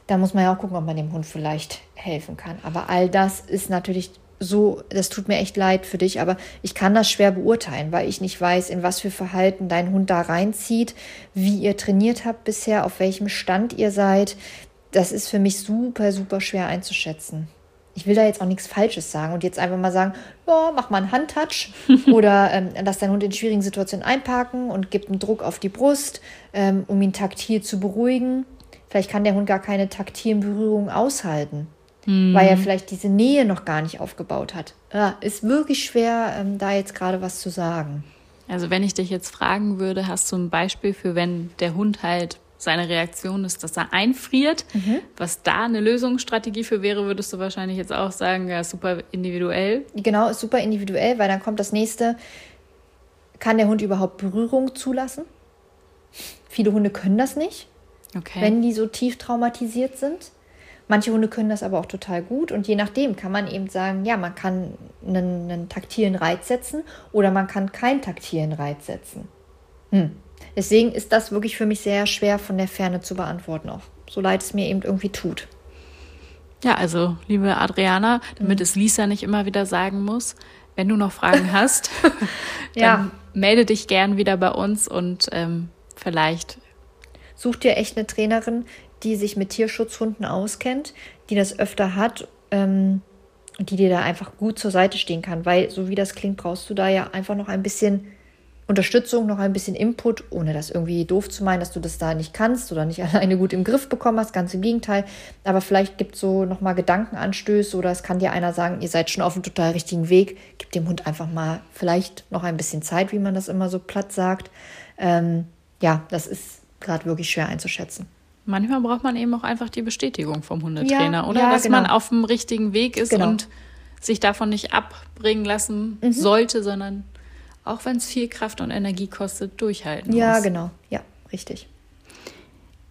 da muss man ja auch gucken, ob man dem Hund vielleicht helfen kann. Aber all das ist natürlich so, das tut mir echt leid für dich, aber ich kann das schwer beurteilen, weil ich nicht weiß, in was für Verhalten dein Hund da reinzieht, wie ihr trainiert habt bisher, auf welchem Stand ihr seid. Das ist für mich super, super schwer einzuschätzen. ich will da jetzt auch nichts Falsches sagen und jetzt einfach mal sagen, ja, mach mal einen Handtouch oder ähm, lass deinen Hund in schwierigen Situationen einparken und gib einen Druck auf die Brust, ähm, um ihn taktil zu beruhigen. Vielleicht kann der Hund gar keine taktilen Berührungen aushalten, mhm. weil er vielleicht diese Nähe noch gar nicht aufgebaut hat. Ja, ist wirklich schwer, ähm, da jetzt gerade was zu sagen. Also wenn ich dich jetzt fragen würde, hast du ein Beispiel für, wenn der Hund halt seine Reaktion ist, dass er einfriert. Mhm. Was da eine Lösungsstrategie für wäre, würdest du wahrscheinlich jetzt auch sagen, ja, super individuell. Genau, ist super individuell, weil dann kommt das nächste, kann der Hund überhaupt Berührung zulassen? Viele Hunde können das nicht, okay. wenn die so tief traumatisiert sind. Manche Hunde können das aber auch total gut und je nachdem kann man eben sagen, ja, man kann einen, einen taktilen Reiz setzen oder man kann keinen taktilen Reiz setzen. Hm. Deswegen ist das wirklich für mich sehr schwer von der Ferne zu beantworten, auch so leid es mir eben irgendwie tut. Ja, also liebe Adriana, damit mhm. es Lisa nicht immer wieder sagen muss, wenn du noch Fragen hast, dann ja. melde dich gern wieder bei uns und ähm, vielleicht. Such dir echt eine Trainerin, die sich mit Tierschutzhunden auskennt, die das öfter hat ähm, und die dir da einfach gut zur Seite stehen kann, weil so wie das klingt, brauchst du da ja einfach noch ein bisschen Unterstützung, noch ein bisschen Input, ohne das irgendwie doof zu meinen, dass du das da nicht kannst oder nicht alleine gut im Griff bekommen hast, ganz im Gegenteil. Aber vielleicht gibt es so nochmal Gedankenanstöße oder es kann dir einer sagen, ihr seid schon auf dem total richtigen Weg. Gib dem Hund einfach mal vielleicht noch ein bisschen Zeit, wie man das immer so platt sagt. Ähm, ja, das ist gerade wirklich schwer einzuschätzen. Manchmal braucht man eben auch einfach die Bestätigung vom Hundetrainer, ja, oder? Ja, dass genau. man auf dem richtigen Weg ist genau. und sich davon nicht abbringen lassen mhm. sollte, sondern auch wenn es viel Kraft und Energie kostet, durchhalten ja, muss. Ja, genau. Ja, richtig.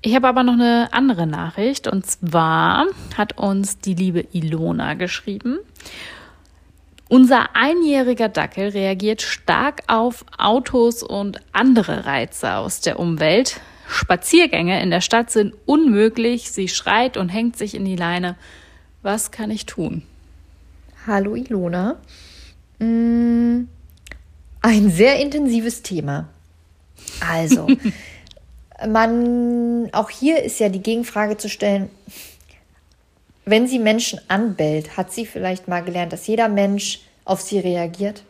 Ich habe aber noch eine andere Nachricht und zwar hat uns die liebe Ilona geschrieben. Unser einjähriger Dackel reagiert stark auf Autos und andere Reize aus der Umwelt. Spaziergänge in der Stadt sind unmöglich. Sie schreit und hängt sich in die Leine. Was kann ich tun? Hallo Ilona. Mmh ein sehr intensives Thema. Also, man, auch hier ist ja die Gegenfrage zu stellen, wenn sie Menschen anbellt, hat sie vielleicht mal gelernt, dass jeder Mensch auf sie reagiert?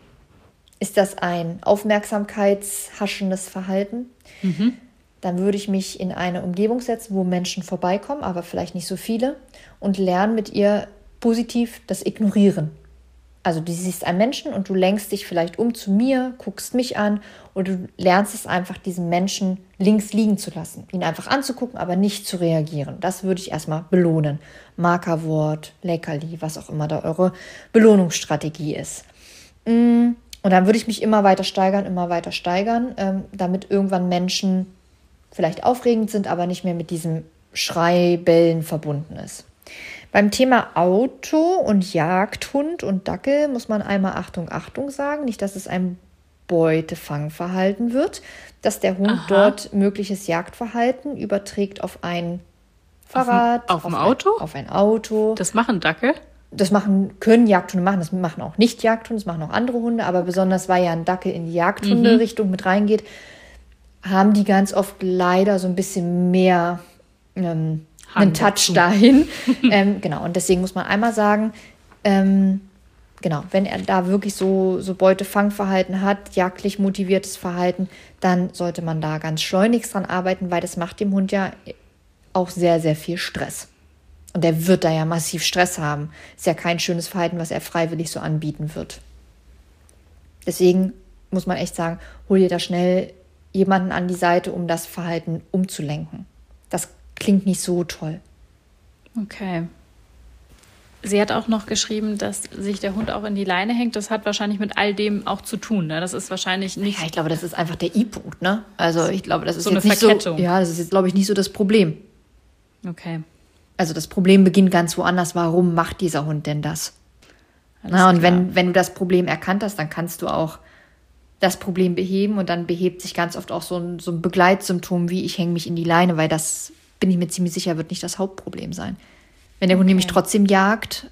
Ist das ein aufmerksamkeitshaschendes Verhalten? Mhm. Dann würde ich mich in eine Umgebung setzen, wo Menschen vorbeikommen, aber vielleicht nicht so viele, und lernen mit ihr positiv das Ignorieren. Also du siehst einen Menschen und du lenkst dich vielleicht um zu mir, guckst mich an und du lernst es einfach, diesen Menschen links liegen zu lassen, ihn einfach anzugucken, aber nicht zu reagieren. Das würde ich erstmal belohnen. Markerwort, Leckerli, was auch immer da eure Belohnungsstrategie ist. Mm, und dann würde ich mich immer weiter steigern, immer weiter steigern, ähm, damit irgendwann Menschen vielleicht aufregend sind, aber nicht mehr mit diesem Schreibellen verbunden ist. Beim Thema Auto und Jagdhund und Dackel muss man einmal Achtung, Achtung sagen. Nicht, dass es ein Beutefangverhalten wird, dass der Hund Aha. dort mögliches Jagdverhalten überträgt auf ein Fahrrad, auf, ein, auf ein Auto, ein, auf ein Auto. Das machen Dackel. Das machen können Jagdhunde machen, das machen auch nicht Jagdhunde, das machen auch andere Hunde, aber besonders weil ja ein Dackel in die Jagdhunde-Richtung mhm. mit reingeht, haben die ganz oft leider so ein bisschen mehr ähm, einen Touch dahin. ähm, genau, und deswegen muss man einmal sagen, ähm, genau, wenn er da wirklich so, so Beutefangverhalten hat, jagdlich motiviertes Verhalten, dann sollte man da ganz schleunigst dran arbeiten, weil das macht dem Hund ja auch sehr, sehr viel Stress. Und er wird da ja massiv Stress haben. Ist ja kein schönes Verhalten, was er freiwillig so anbieten wird. Deswegen muss man echt sagen, hol dir da schnell jemanden an die Seite, um das Verhalten umzulenken. Das klingt nicht so toll. Okay. Sie hat auch noch geschrieben, dass sich der Hund auch in die Leine hängt. Das hat wahrscheinlich mit all dem auch zu tun. Ne? Das ist wahrscheinlich nicht. Ja, ich glaube, das ist einfach der I-Punkt. Ne? Also ich glaube, das ist so jetzt eine nicht Verkettung. so. Ja, das ist jetzt glaube ich nicht so das Problem. Okay. Also das Problem beginnt ganz woanders. Warum macht dieser Hund denn das? Na, und wenn, wenn du das Problem erkannt hast, dann kannst du auch das Problem beheben und dann behebt sich ganz oft auch so ein, so ein Begleitsymptom wie ich hänge mich in die Leine, weil das bin ich mir ziemlich sicher, wird nicht das Hauptproblem sein. Wenn der Hund nämlich trotzdem jagt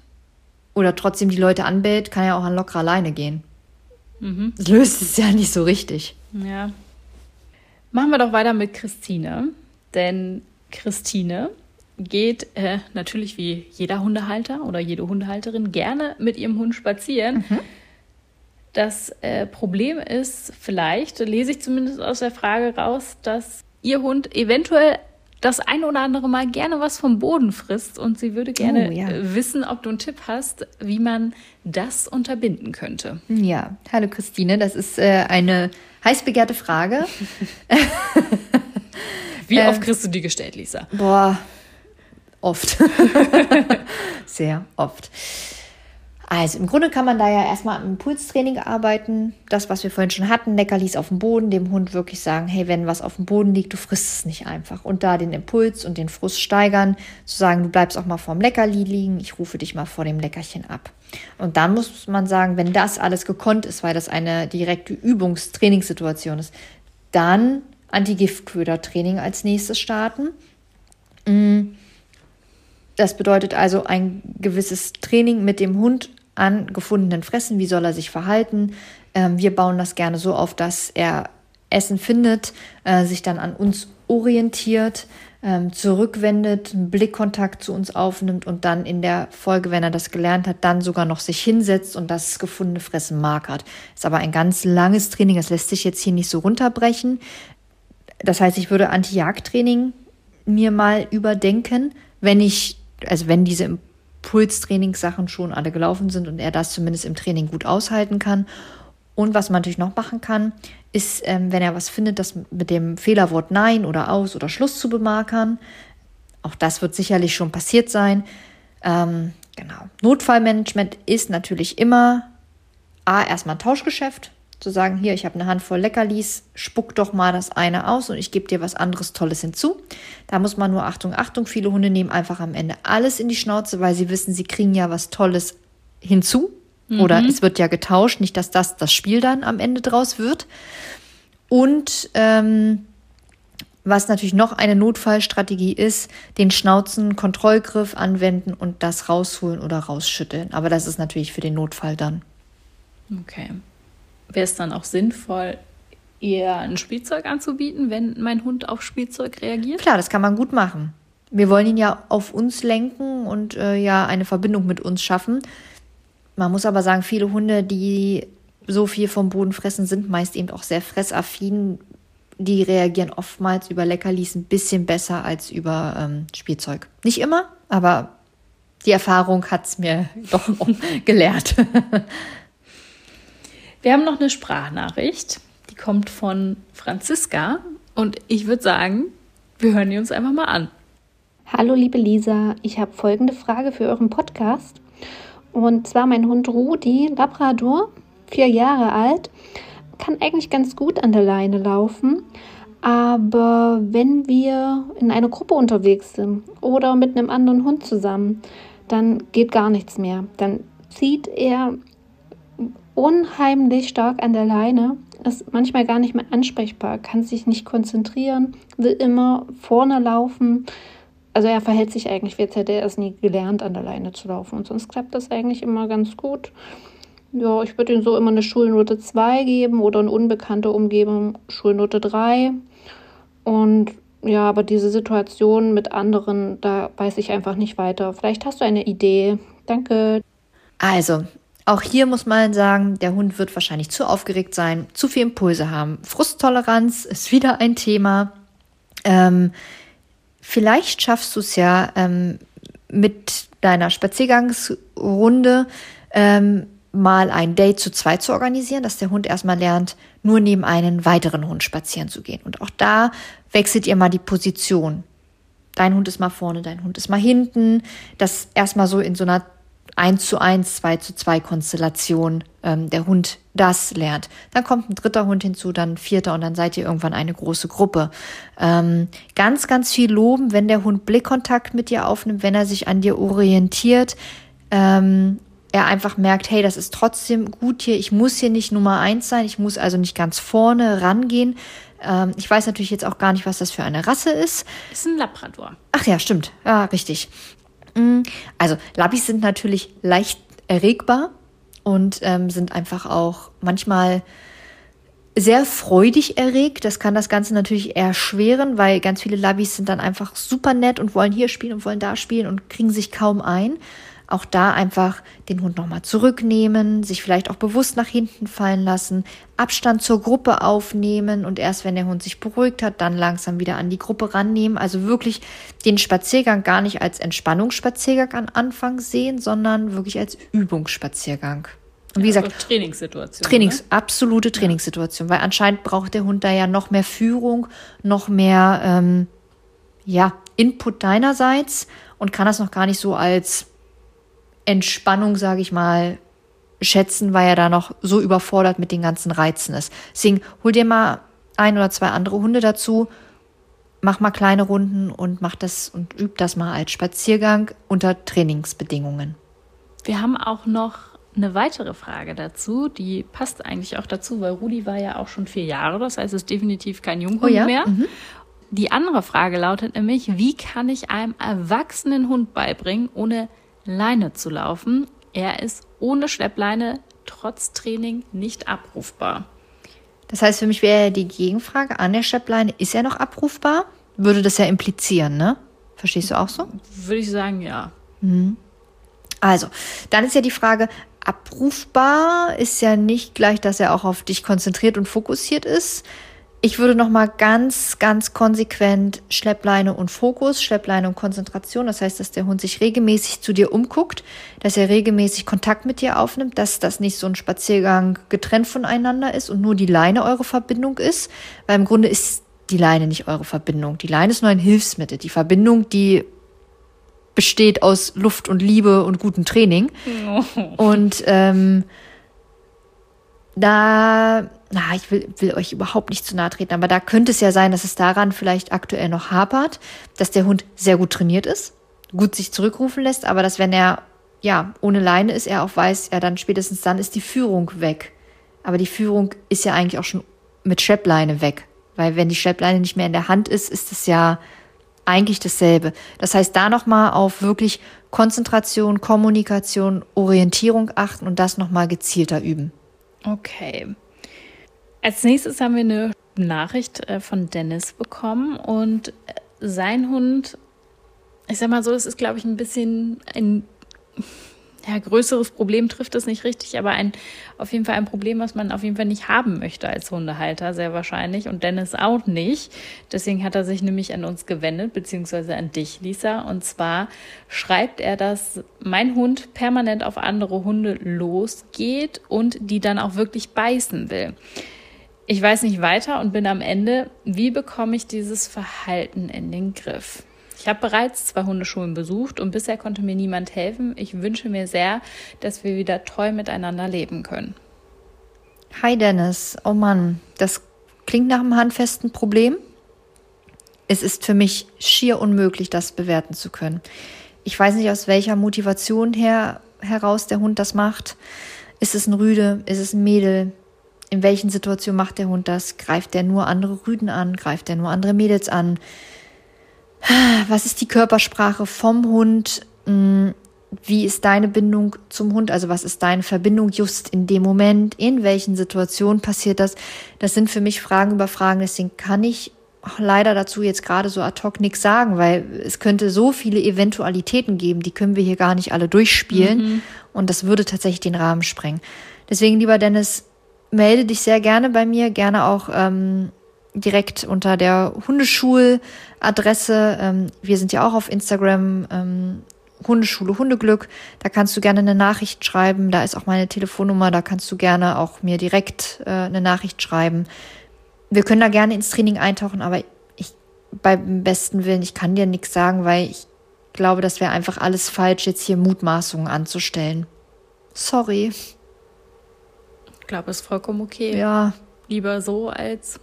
oder trotzdem die Leute anbellt, kann er auch an lockerer Leine gehen. Mhm. Das löst es ja nicht so richtig. Ja. Machen wir doch weiter mit Christine. Denn Christine geht äh, natürlich wie jeder Hundehalter oder jede Hundehalterin gerne mit ihrem Hund spazieren. Mhm. Das äh, Problem ist vielleicht, lese ich zumindest aus der Frage raus, dass Ihr Hund eventuell das ein oder andere Mal gerne was vom Boden frisst und sie würde gerne oh, ja. Äh, wissen, ob du einen Tipp hast, wie man das unterbinden könnte. Ja, hallo Christine, das ist äh, eine heiß begehrte Frage. wie oft ähm, kriegst du die gestellt, Lisa? Boah, oft. Sehr oft. Also im Grunde kann man da ja erstmal am Impulstraining arbeiten. Das, was wir vorhin schon hatten, Leckerlis auf dem Boden, dem Hund wirklich sagen, hey, wenn was auf dem Boden liegt, du frisst es nicht einfach. Und da den Impuls und den Frust steigern, zu sagen, du bleibst auch mal vorm Leckerli liegen, ich rufe dich mal vor dem Leckerchen ab. Und dann muss man sagen, wenn das alles gekonnt ist, weil das eine direkte Übungstrainingssituation ist, dann Antigiftköder-Training als nächstes starten. Mm. Das bedeutet also ein gewisses Training mit dem Hund an gefundenen Fressen, wie soll er sich verhalten. Ähm, wir bauen das gerne so auf, dass er Essen findet, äh, sich dann an uns orientiert, ähm, zurückwendet, einen Blickkontakt zu uns aufnimmt und dann in der Folge, wenn er das gelernt hat, dann sogar noch sich hinsetzt und das gefundene Fressen markert. Ist aber ein ganz langes Training, das lässt sich jetzt hier nicht so runterbrechen. Das heißt, ich würde Anti-Jagd-Training mir mal überdenken, wenn ich, also wenn diese Pulstrainingssachen schon alle gelaufen sind und er das zumindest im Training gut aushalten kann. Und was man natürlich noch machen kann, ist, ähm, wenn er was findet, das mit dem Fehlerwort Nein oder Aus oder Schluss zu bemarkern. Auch das wird sicherlich schon passiert sein. Ähm, genau. Notfallmanagement ist natürlich immer A, erstmal ein Tauschgeschäft zu sagen, hier, ich habe eine Handvoll Leckerlis, spuck doch mal das eine aus und ich gebe dir was anderes Tolles hinzu. Da muss man nur Achtung, Achtung, viele Hunde nehmen einfach am Ende alles in die Schnauze, weil sie wissen, sie kriegen ja was Tolles hinzu. Mhm. Oder es wird ja getauscht, nicht, dass das das Spiel dann am Ende draus wird. Und ähm, was natürlich noch eine Notfallstrategie ist, den Schnauzen-Kontrollgriff anwenden und das rausholen oder rausschütteln. Aber das ist natürlich für den Notfall dann. Okay wäre es dann auch sinnvoll, eher ein Spielzeug anzubieten, wenn mein Hund auf Spielzeug reagiert? Klar, das kann man gut machen. Wir wollen ihn ja auf uns lenken und äh, ja eine Verbindung mit uns schaffen. Man muss aber sagen, viele Hunde, die so viel vom Boden fressen, sind meist eben auch sehr fressaffin. Die reagieren oftmals über Leckerlis ein bisschen besser als über ähm, Spielzeug. Nicht immer, aber die Erfahrung hat es mir doch gelehrt. Wir haben noch eine Sprachnachricht, die kommt von Franziska und ich würde sagen, wir hören die uns einfach mal an. Hallo liebe Lisa, ich habe folgende Frage für euren Podcast. Und zwar mein Hund Rudi, Labrador, vier Jahre alt, kann eigentlich ganz gut an der Leine laufen. Aber wenn wir in einer Gruppe unterwegs sind oder mit einem anderen Hund zusammen, dann geht gar nichts mehr. Dann zieht er unheimlich stark an der Leine, ist manchmal gar nicht mehr ansprechbar, kann sich nicht konzentrieren, will immer vorne laufen. Also er verhält sich eigentlich, jetzt hätte er es nie gelernt, an der Leine zu laufen. Und sonst klappt das eigentlich immer ganz gut. Ja, ich würde ihm so immer eine Schulnote 2 geben oder eine unbekannte Umgebung Schulnote 3. Und ja, aber diese Situation mit anderen, da weiß ich einfach nicht weiter. Vielleicht hast du eine Idee. Danke. Also, auch hier muss man sagen, der Hund wird wahrscheinlich zu aufgeregt sein, zu viel Impulse haben. Frusttoleranz ist wieder ein Thema. Ähm, vielleicht schaffst du es ja ähm, mit deiner Spaziergangsrunde ähm, mal ein Date zu zweit zu organisieren, dass der Hund erstmal lernt, nur neben einen weiteren Hund spazieren zu gehen. Und auch da wechselt ihr mal die Position. Dein Hund ist mal vorne, dein Hund ist mal hinten. Das erstmal so in so einer 1 zu 1, 2 zu 2 Konstellation ähm, der Hund das lernt. Dann kommt ein dritter Hund hinzu, dann ein vierter und dann seid ihr irgendwann eine große Gruppe. Ähm, ganz, ganz viel loben, wenn der Hund Blickkontakt mit dir aufnimmt, wenn er sich an dir orientiert. Ähm, er einfach merkt, hey, das ist trotzdem gut hier, ich muss hier nicht Nummer eins sein, ich muss also nicht ganz vorne rangehen. Ähm, ich weiß natürlich jetzt auch gar nicht, was das für eine Rasse ist. Ist ein Labrador. Ach ja, stimmt. Ja, richtig. Also Labis sind natürlich leicht erregbar und ähm, sind einfach auch manchmal sehr freudig erregt. Das kann das Ganze natürlich erschweren, weil ganz viele Labis sind dann einfach super nett und wollen hier spielen und wollen da spielen und kriegen sich kaum ein. Auch da einfach den Hund nochmal zurücknehmen, sich vielleicht auch bewusst nach hinten fallen lassen, Abstand zur Gruppe aufnehmen und erst wenn der Hund sich beruhigt hat, dann langsam wieder an die Gruppe rannehmen. Also wirklich den Spaziergang gar nicht als Entspannungsspaziergang am Anfang sehen, sondern wirklich als Übungsspaziergang. Und wie gesagt, also Trainingssituation. Trainings, ne? absolute Trainingssituation, weil anscheinend braucht der Hund da ja noch mehr Führung, noch mehr ähm, ja, Input deinerseits und kann das noch gar nicht so als Entspannung, sage ich mal, schätzen, weil er da noch so überfordert mit den ganzen Reizen ist. Deswegen hol dir mal ein oder zwei andere Hunde dazu, mach mal kleine Runden und mach das und üb das mal als Spaziergang unter Trainingsbedingungen. Wir haben auch noch eine weitere Frage dazu, die passt eigentlich auch dazu, weil Rudi war ja auch schon vier Jahre, das heißt, es ist definitiv kein Junghund oh ja? mehr. Mhm. Die andere Frage lautet nämlich, wie kann ich einem erwachsenen Hund beibringen, ohne Leine zu laufen. Er ist ohne Schleppleine trotz Training nicht abrufbar. Das heißt, für mich wäre die Gegenfrage, an der Schleppleine ist er noch abrufbar? Würde das ja implizieren, ne? Verstehst du auch so? Würde ich sagen, ja. Mhm. Also, dann ist ja die Frage, abrufbar ist ja nicht gleich, dass er auch auf dich konzentriert und fokussiert ist. Ich würde noch mal ganz, ganz konsequent Schleppleine und Fokus, Schleppleine und Konzentration. Das heißt, dass der Hund sich regelmäßig zu dir umguckt, dass er regelmäßig Kontakt mit dir aufnimmt, dass das nicht so ein Spaziergang getrennt voneinander ist und nur die Leine eure Verbindung ist. Weil im Grunde ist die Leine nicht eure Verbindung. Die Leine ist nur ein Hilfsmittel. Die Verbindung, die besteht aus Luft und Liebe und gutem Training. Oh. Und ähm, da na, ich will, will euch überhaupt nicht zu nahe treten, aber da könnte es ja sein, dass es daran vielleicht aktuell noch hapert, dass der Hund sehr gut trainiert ist, gut sich zurückrufen lässt, aber dass wenn er ja ohne Leine ist, er auch weiß, ja dann spätestens dann ist die Führung weg. Aber die Führung ist ja eigentlich auch schon mit Schleppleine weg, weil wenn die Schleppleine nicht mehr in der Hand ist, ist es ja eigentlich dasselbe. Das heißt, da nochmal auf wirklich Konzentration, Kommunikation, Orientierung achten und das nochmal gezielter üben. Okay. Als nächstes haben wir eine Nachricht äh, von Dennis bekommen und äh, sein Hund, ich sag mal so, es ist, glaube ich, ein bisschen ein ja, größeres Problem trifft es nicht richtig, aber ein, auf jeden Fall ein Problem, was man auf jeden Fall nicht haben möchte als Hundehalter, sehr wahrscheinlich. Und Dennis auch nicht. Deswegen hat er sich nämlich an uns gewendet, beziehungsweise an dich, Lisa. Und zwar schreibt er, dass mein Hund permanent auf andere Hunde losgeht und die dann auch wirklich beißen will. Ich weiß nicht weiter und bin am Ende, wie bekomme ich dieses Verhalten in den Griff? Ich habe bereits zwei Hundeschulen besucht und bisher konnte mir niemand helfen. Ich wünsche mir sehr, dass wir wieder toll miteinander leben können. Hi Dennis, oh Mann, das klingt nach einem handfesten Problem. Es ist für mich schier unmöglich, das bewerten zu können. Ich weiß nicht, aus welcher Motivation her, heraus der Hund das macht. Ist es ein Rüde? Ist es ein Mädel? In welchen Situationen macht der Hund das? Greift der nur andere Rüden an? Greift der nur andere Mädels an? Was ist die Körpersprache vom Hund? Hm, wie ist deine Bindung zum Hund? Also was ist deine Verbindung just in dem Moment? In welchen Situationen passiert das? Das sind für mich Fragen über Fragen. Deswegen kann ich leider dazu jetzt gerade so ad hoc nichts sagen, weil es könnte so viele Eventualitäten geben, die können wir hier gar nicht alle durchspielen. Mhm. Und das würde tatsächlich den Rahmen sprengen. Deswegen, lieber Dennis, melde dich sehr gerne bei mir, gerne auch ähm, direkt unter der Hundeschuladresse. Ähm, wir sind ja auch auf Instagram. Ähm, Hundeschule Hundeglück, da kannst du gerne eine Nachricht schreiben, da ist auch meine Telefonnummer, da kannst du gerne auch mir direkt äh, eine Nachricht schreiben. Wir können da gerne ins Training eintauchen, aber ich beim besten Willen, ich kann dir nichts sagen, weil ich glaube, das wäre einfach alles falsch, jetzt hier Mutmaßungen anzustellen. Sorry. Ich glaube, ist vollkommen okay. Ja. Lieber so als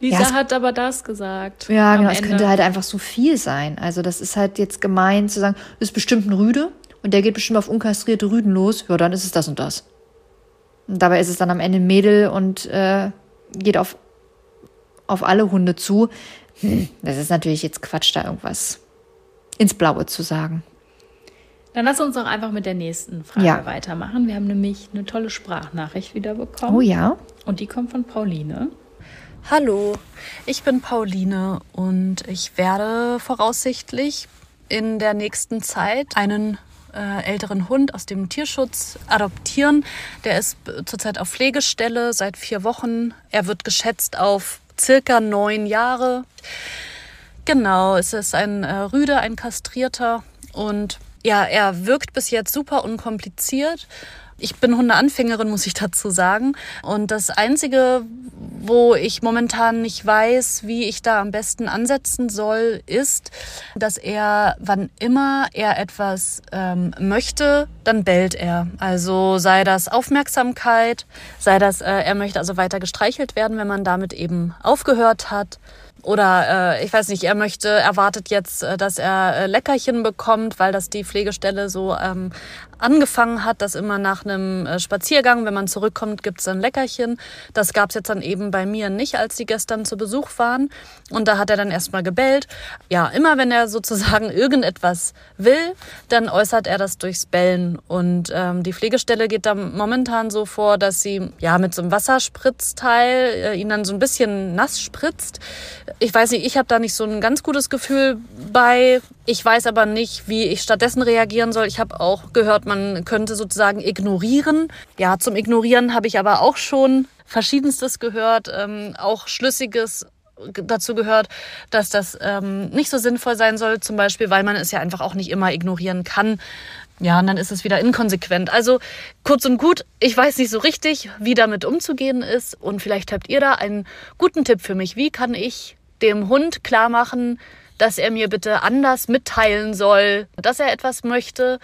Lisa ja, hat aber das gesagt. Ja, genau. Es könnte halt einfach so viel sein. Also, das ist halt jetzt gemein zu sagen, ist bestimmt ein Rüde und der geht bestimmt auf unkastrierte Rüden los. Ja, dann ist es das und das. Und dabei ist es dann am Ende ein Mädel und äh, geht auf, auf alle Hunde zu. Hm, das ist natürlich jetzt Quatsch, da irgendwas ins Blaue zu sagen. Dann lass uns doch einfach mit der nächsten Frage ja. weitermachen. Wir haben nämlich eine tolle Sprachnachricht wieder bekommen. Oh ja. Und die kommt von Pauline. Hallo, ich bin Pauline und ich werde voraussichtlich in der nächsten Zeit einen äh, älteren Hund aus dem Tierschutz adoptieren. Der ist zurzeit auf Pflegestelle seit vier Wochen. Er wird geschätzt auf circa neun Jahre. Genau, es ist ein äh, Rüde, ein kastrierter und ja, er wirkt bis jetzt super unkompliziert. Ich bin Hundeanfängerin, muss ich dazu sagen. Und das Einzige, wo ich momentan nicht weiß, wie ich da am besten ansetzen soll, ist, dass er, wann immer er etwas ähm, möchte, dann bellt er. Also sei das Aufmerksamkeit, sei das, äh, er möchte also weiter gestreichelt werden, wenn man damit eben aufgehört hat. Oder äh, ich weiß nicht, er möchte, erwartet jetzt, äh, dass er äh, Leckerchen bekommt, weil das die Pflegestelle so ähm, angefangen hat, dass immer nach einem äh, Spaziergang, wenn man zurückkommt, gibt es ein Leckerchen. Das gab es jetzt dann eben bei mir nicht, als die gestern zu Besuch waren. Und da hat er dann erstmal gebellt. Ja, immer wenn er sozusagen irgendetwas will, dann äußert er das durchs Bellen. Und ähm, die Pflegestelle geht da momentan so vor, dass sie ja mit so einem Wasserspritzteil äh, ihn dann so ein bisschen nass spritzt. Ich weiß nicht, ich habe da nicht so ein ganz gutes Gefühl bei. Ich weiß aber nicht, wie ich stattdessen reagieren soll. Ich habe auch gehört, man könnte sozusagen ignorieren. Ja, zum Ignorieren habe ich aber auch schon verschiedenstes gehört, ähm, auch Schlüssiges dazu gehört, dass das ähm, nicht so sinnvoll sein soll, zum Beispiel, weil man es ja einfach auch nicht immer ignorieren kann. Ja, und dann ist es wieder inkonsequent. Also kurz und gut, ich weiß nicht so richtig, wie damit umzugehen ist. Und vielleicht habt ihr da einen guten Tipp für mich. Wie kann ich dem Hund klar machen, dass er mir bitte anders mitteilen soll, dass er etwas möchte,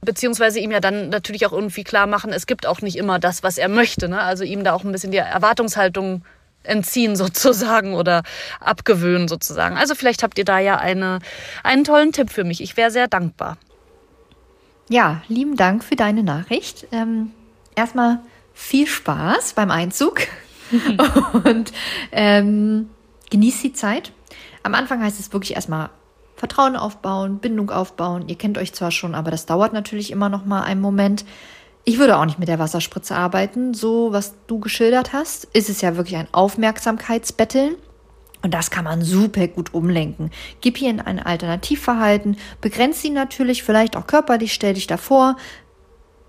beziehungsweise ihm ja dann natürlich auch irgendwie klar machen, es gibt auch nicht immer das, was er möchte. Ne? Also ihm da auch ein bisschen die Erwartungshaltung entziehen sozusagen oder abgewöhnen sozusagen. Also vielleicht habt ihr da ja eine, einen tollen Tipp für mich. Ich wäre sehr dankbar. Ja, lieben Dank für deine Nachricht. Ähm, erstmal viel Spaß beim Einzug und ähm, genießt die Zeit. Am Anfang heißt es wirklich erstmal Vertrauen aufbauen, Bindung aufbauen. Ihr kennt euch zwar schon, aber das dauert natürlich immer noch mal einen Moment. Ich würde auch nicht mit der Wasserspritze arbeiten. So, was du geschildert hast, ist es ja wirklich ein Aufmerksamkeitsbetteln. Und das kann man super gut umlenken. Gib hier in ein Alternativverhalten, begrenzt ihn natürlich, vielleicht auch körperlich, stell dich davor,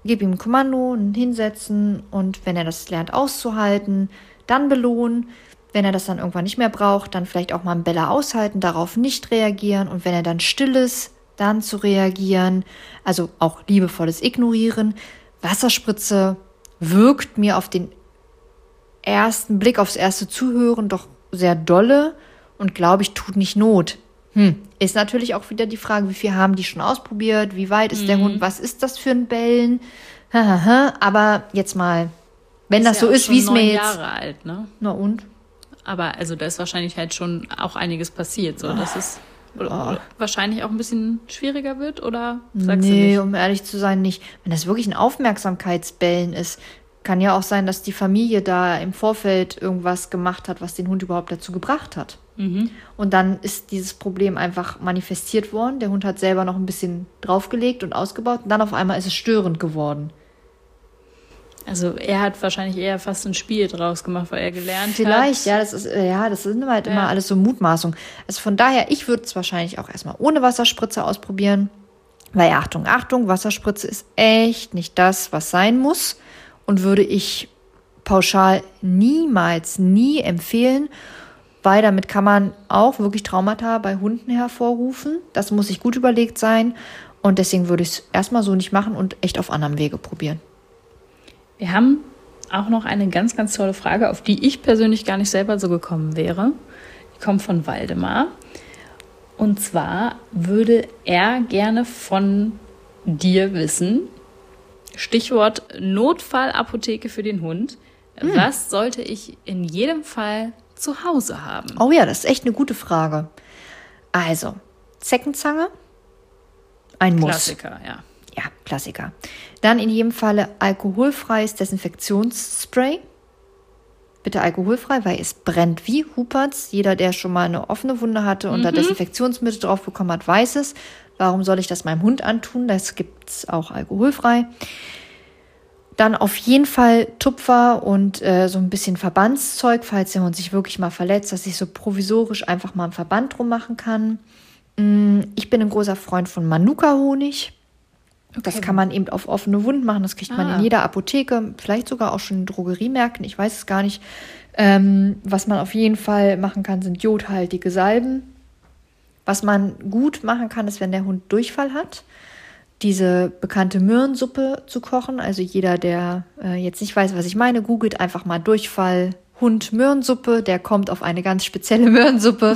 gib ihm ein Kommando, ein Hinsetzen und wenn er das lernt auszuhalten, dann belohnen. Wenn er das dann irgendwann nicht mehr braucht, dann vielleicht auch mal einen Beller aushalten, darauf nicht reagieren und wenn er dann still ist, dann zu reagieren, also auch liebevolles Ignorieren. Wasserspritze wirkt mir auf den ersten Blick, aufs erste Zuhören doch sehr dolle und glaube ich, tut nicht Not. Hm. Ist natürlich auch wieder die Frage, wie viel haben die schon ausprobiert, wie weit ist mhm. der Hund, was ist das für ein Bellen? Aber jetzt mal, wenn ist das ja so ist, wie es mir jetzt. Jahre alt, ne? Na und? Aber also da ist wahrscheinlich halt schon auch einiges passiert, so dass es oh. wahrscheinlich auch ein bisschen schwieriger wird, oder sagst nee, du nicht? um ehrlich zu sein, nicht. Wenn das wirklich ein Aufmerksamkeitsbellen ist, kann ja auch sein, dass die Familie da im Vorfeld irgendwas gemacht hat, was den Hund überhaupt dazu gebracht hat. Mhm. Und dann ist dieses Problem einfach manifestiert worden. Der Hund hat selber noch ein bisschen draufgelegt und ausgebaut und dann auf einmal ist es störend geworden. Also er hat wahrscheinlich eher fast ein Spiel draus gemacht, weil er gelernt Vielleicht, hat. Vielleicht, ja, das ist, äh, ja, das sind halt ja. immer alles so Mutmaßungen. Also von daher, ich würde es wahrscheinlich auch erstmal ohne Wasserspritze ausprobieren. Weil Achtung, Achtung, Wasserspritze ist echt nicht das, was sein muss. Und würde ich pauschal niemals, nie empfehlen, weil damit kann man auch wirklich Traumata bei Hunden hervorrufen. Das muss sich gut überlegt sein. Und deswegen würde ich es erstmal so nicht machen und echt auf anderem Wege probieren. Wir haben auch noch eine ganz, ganz tolle Frage, auf die ich persönlich gar nicht selber so gekommen wäre. Die kommt von Waldemar. Und zwar würde er gerne von dir wissen, Stichwort Notfallapotheke für den Hund. Hm. Was sollte ich in jedem Fall zu Hause haben? Oh ja, das ist echt eine gute Frage. Also, Zeckenzange, ein Muss. Klassiker, ja. Ja, Klassiker. Dann in jedem Falle alkoholfreies Desinfektionsspray. Bitte alkoholfrei, weil es brennt wie Huperts. Jeder, der schon mal eine offene Wunde hatte und mhm. da Desinfektionsmittel drauf bekommen hat, weiß es. Warum soll ich das meinem Hund antun? Das gibt es auch alkoholfrei. Dann auf jeden Fall Tupfer und äh, so ein bisschen Verbandszeug, falls der Hund sich wirklich mal verletzt, dass ich so provisorisch einfach mal einen Verband drum machen kann. Mm, ich bin ein großer Freund von Manuka-Honig. Okay. Das kann man eben auf offene Wunden machen. Das kriegt ah. man in ah. jeder Apotheke, vielleicht sogar auch schon in Drogeriemärkten. Ich weiß es gar nicht. Ähm, was man auf jeden Fall machen kann, sind jodhaltige Salben. Was man gut machen kann, ist, wenn der Hund Durchfall hat, diese bekannte Möhrensuppe zu kochen. Also jeder, der äh, jetzt nicht weiß, was ich meine, googelt einfach mal Durchfall Hund Möhrensuppe. Der kommt auf eine ganz spezielle Möhrensuppe.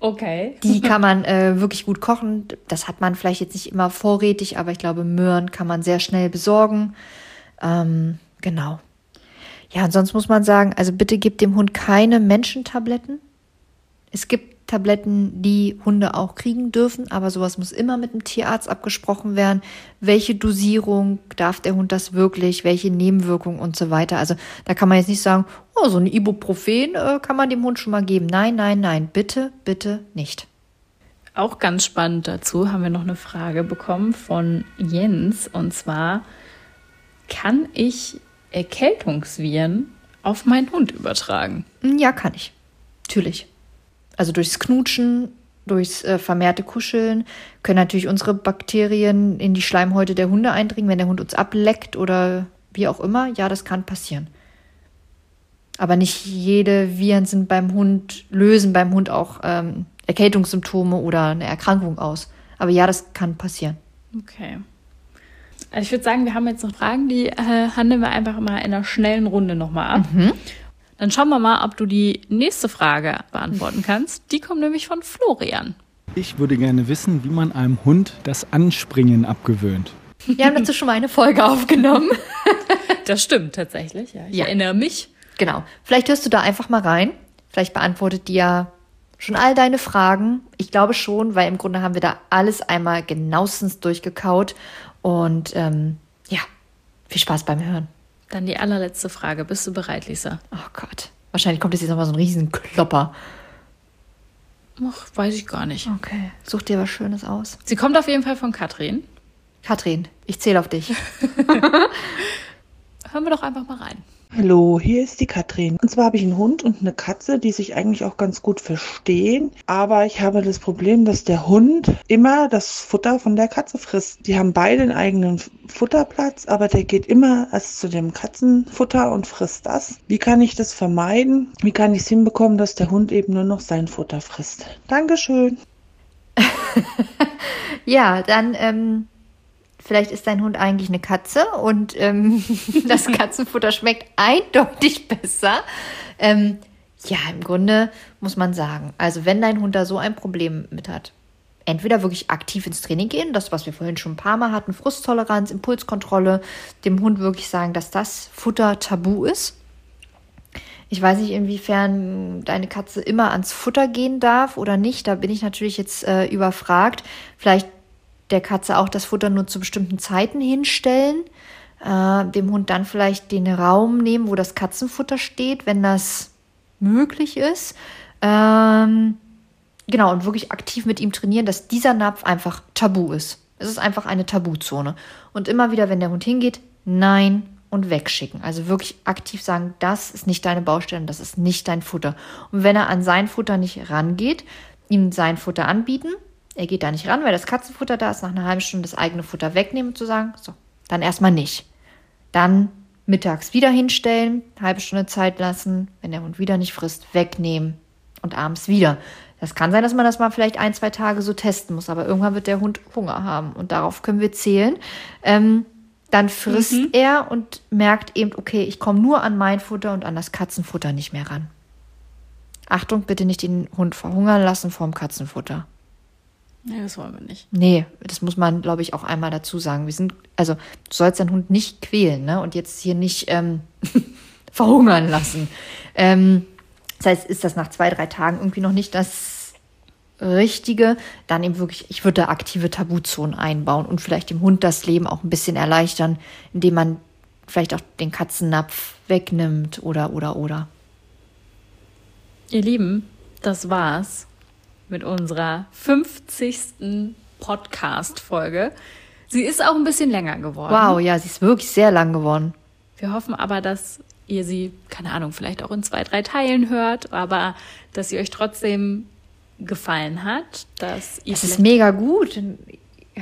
Okay. Die kann man äh, wirklich gut kochen. Das hat man vielleicht jetzt nicht immer vorrätig, aber ich glaube, Möhren kann man sehr schnell besorgen. Ähm, genau. Ja, und sonst muss man sagen, also bitte gebt dem Hund keine Menschentabletten. Es gibt Tabletten, die Hunde auch kriegen dürfen, aber sowas muss immer mit dem Tierarzt abgesprochen werden. Welche Dosierung darf der Hund das wirklich, welche Nebenwirkungen und so weiter. Also da kann man jetzt nicht sagen, oh, so ein Ibuprofen äh, kann man dem Hund schon mal geben. Nein, nein, nein, bitte, bitte nicht. Auch ganz spannend dazu haben wir noch eine Frage bekommen von Jens und zwar, kann ich Erkältungsviren auf meinen Hund übertragen? Ja, kann ich. Natürlich also durchs Knutschen, durchs äh, vermehrte Kuscheln, können natürlich unsere Bakterien in die Schleimhäute der Hunde eindringen, wenn der Hund uns ableckt oder wie auch immer. Ja, das kann passieren. Aber nicht jede Viren sind beim Hund, lösen beim Hund auch ähm, Erkältungssymptome oder eine Erkrankung aus. Aber ja, das kann passieren. Okay. Also ich würde sagen, wir haben jetzt noch Fragen, die äh, handeln wir einfach mal in einer schnellen Runde nochmal ab. Mhm. Dann schauen wir mal, ob du die nächste Frage beantworten kannst. Die kommt nämlich von Florian. Ich würde gerne wissen, wie man einem Hund das Anspringen abgewöhnt. Wir haben dazu schon mal eine Folge aufgenommen. Das stimmt tatsächlich, ja. Ich ja. erinnere mich. Genau. Vielleicht hörst du da einfach mal rein. Vielleicht beantwortet dir schon all deine Fragen. Ich glaube schon, weil im Grunde haben wir da alles einmal genauestens durchgekaut. Und ähm, ja, viel Spaß beim Hören. Dann die allerletzte Frage. Bist du bereit, Lisa? Oh Gott. Wahrscheinlich kommt jetzt nochmal so ein Riesenklopper. Ach, weiß ich gar nicht. Okay. Such dir was Schönes aus. Sie kommt auf jeden Fall von Katrin. Katrin, ich zähle auf dich. Hören wir doch einfach mal rein. Hallo, hier ist die Katrin. Und zwar habe ich einen Hund und eine Katze, die sich eigentlich auch ganz gut verstehen. Aber ich habe das Problem, dass der Hund immer das Futter von der Katze frisst. Die haben beide einen eigenen Futterplatz, aber der geht immer erst zu dem Katzenfutter und frisst das. Wie kann ich das vermeiden? Wie kann ich es hinbekommen, dass der Hund eben nur noch sein Futter frisst? Dankeschön. ja, dann ähm, Vielleicht ist dein Hund eigentlich eine Katze und ähm, das Katzenfutter schmeckt eindeutig besser. Ähm, ja, im Grunde muss man sagen, also wenn dein Hund da so ein Problem mit hat, entweder wirklich aktiv ins Training gehen, das, was wir vorhin schon ein paar Mal hatten, Frusttoleranz, Impulskontrolle, dem Hund wirklich sagen, dass das Futter tabu ist. Ich weiß nicht, inwiefern deine Katze immer ans Futter gehen darf oder nicht. Da bin ich natürlich jetzt äh, überfragt. Vielleicht der Katze auch das Futter nur zu bestimmten Zeiten hinstellen, äh, dem Hund dann vielleicht den Raum nehmen, wo das Katzenfutter steht, wenn das möglich ist. Ähm, genau, und wirklich aktiv mit ihm trainieren, dass dieser Napf einfach tabu ist. Es ist einfach eine Tabuzone. Und immer wieder, wenn der Hund hingeht, nein und wegschicken. Also wirklich aktiv sagen, das ist nicht deine Baustelle, das ist nicht dein Futter. Und wenn er an sein Futter nicht rangeht, ihm sein Futter anbieten, er geht da nicht ran, weil das Katzenfutter da ist, nach einer halben Stunde das eigene Futter wegnehmen und zu sagen, so, dann erstmal nicht. Dann mittags wieder hinstellen, halbe Stunde Zeit lassen, wenn der Hund wieder nicht frisst, wegnehmen und abends wieder. Das kann sein, dass man das mal vielleicht ein, zwei Tage so testen muss, aber irgendwann wird der Hund Hunger haben und darauf können wir zählen. Ähm, dann frisst mhm. er und merkt eben, okay, ich komme nur an mein Futter und an das Katzenfutter nicht mehr ran. Achtung, bitte nicht den Hund verhungern lassen vorm Katzenfutter. Nee, das wollen wir nicht. Nee, das muss man, glaube ich, auch einmal dazu sagen. Wir sind, also du sollst deinen Hund nicht quälen, ne? Und jetzt hier nicht ähm, verhungern lassen. Ähm, das heißt, ist das nach zwei, drei Tagen irgendwie noch nicht das Richtige, dann eben wirklich, ich würde da aktive Tabuzonen einbauen und vielleicht dem Hund das Leben auch ein bisschen erleichtern, indem man vielleicht auch den Katzennapf wegnimmt oder oder oder. Ihr Lieben, das war's mit unserer 50. Podcast-Folge. Sie ist auch ein bisschen länger geworden. Wow, ja, sie ist wirklich sehr lang geworden. Wir hoffen aber, dass ihr sie, keine Ahnung, vielleicht auch in zwei, drei Teilen hört, aber dass sie euch trotzdem gefallen hat, dass ihr Es ist mega gut.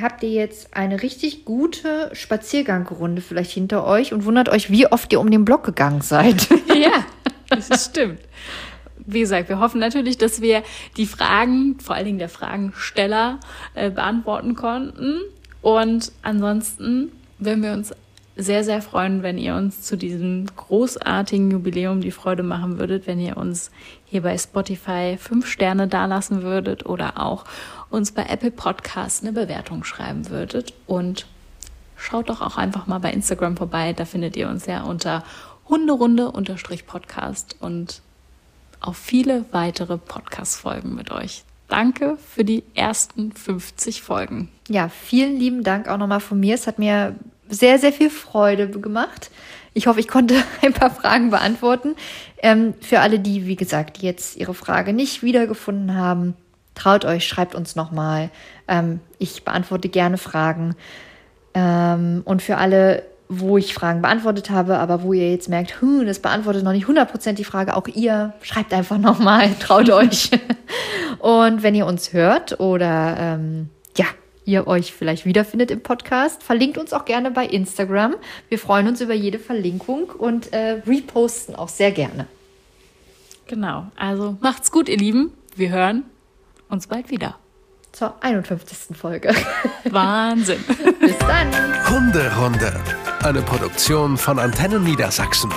Habt ihr jetzt eine richtig gute Spaziergangrunde vielleicht hinter euch und wundert euch, wie oft ihr um den Block gegangen seid. ja, das stimmt. Wie gesagt, wir hoffen natürlich, dass wir die Fragen, vor allen Dingen der Fragensteller, äh, beantworten konnten. Und ansonsten würden wir uns sehr, sehr freuen, wenn ihr uns zu diesem großartigen Jubiläum die Freude machen würdet, wenn ihr uns hier bei Spotify fünf Sterne dalassen würdet oder auch uns bei Apple Podcasts eine Bewertung schreiben würdet. Und schaut doch auch einfach mal bei Instagram vorbei. Da findet ihr uns ja unter Hunderunde-Podcast und auf viele weitere Podcast-Folgen mit euch. Danke für die ersten 50 Folgen. Ja, vielen lieben Dank auch nochmal von mir. Es hat mir sehr, sehr viel Freude gemacht. Ich hoffe, ich konnte ein paar Fragen beantworten. Ähm, für alle, die, wie gesagt, jetzt ihre Frage nicht wiedergefunden haben, traut euch, schreibt uns nochmal. Ähm, ich beantworte gerne Fragen. Ähm, und für alle, wo ich Fragen beantwortet habe, aber wo ihr jetzt merkt, hm, das beantwortet noch nicht 100% die Frage, auch ihr schreibt einfach nochmal, traut euch. und wenn ihr uns hört oder ähm, ja, ihr euch vielleicht wiederfindet im Podcast, verlinkt uns auch gerne bei Instagram. Wir freuen uns über jede Verlinkung und äh, reposten auch sehr gerne. Genau, also macht's gut, ihr Lieben. Wir hören uns bald wieder. Zur 51. Folge. Wahnsinn. Bis dann. Hunderunde. Eine Produktion von Antennen Niedersachsen.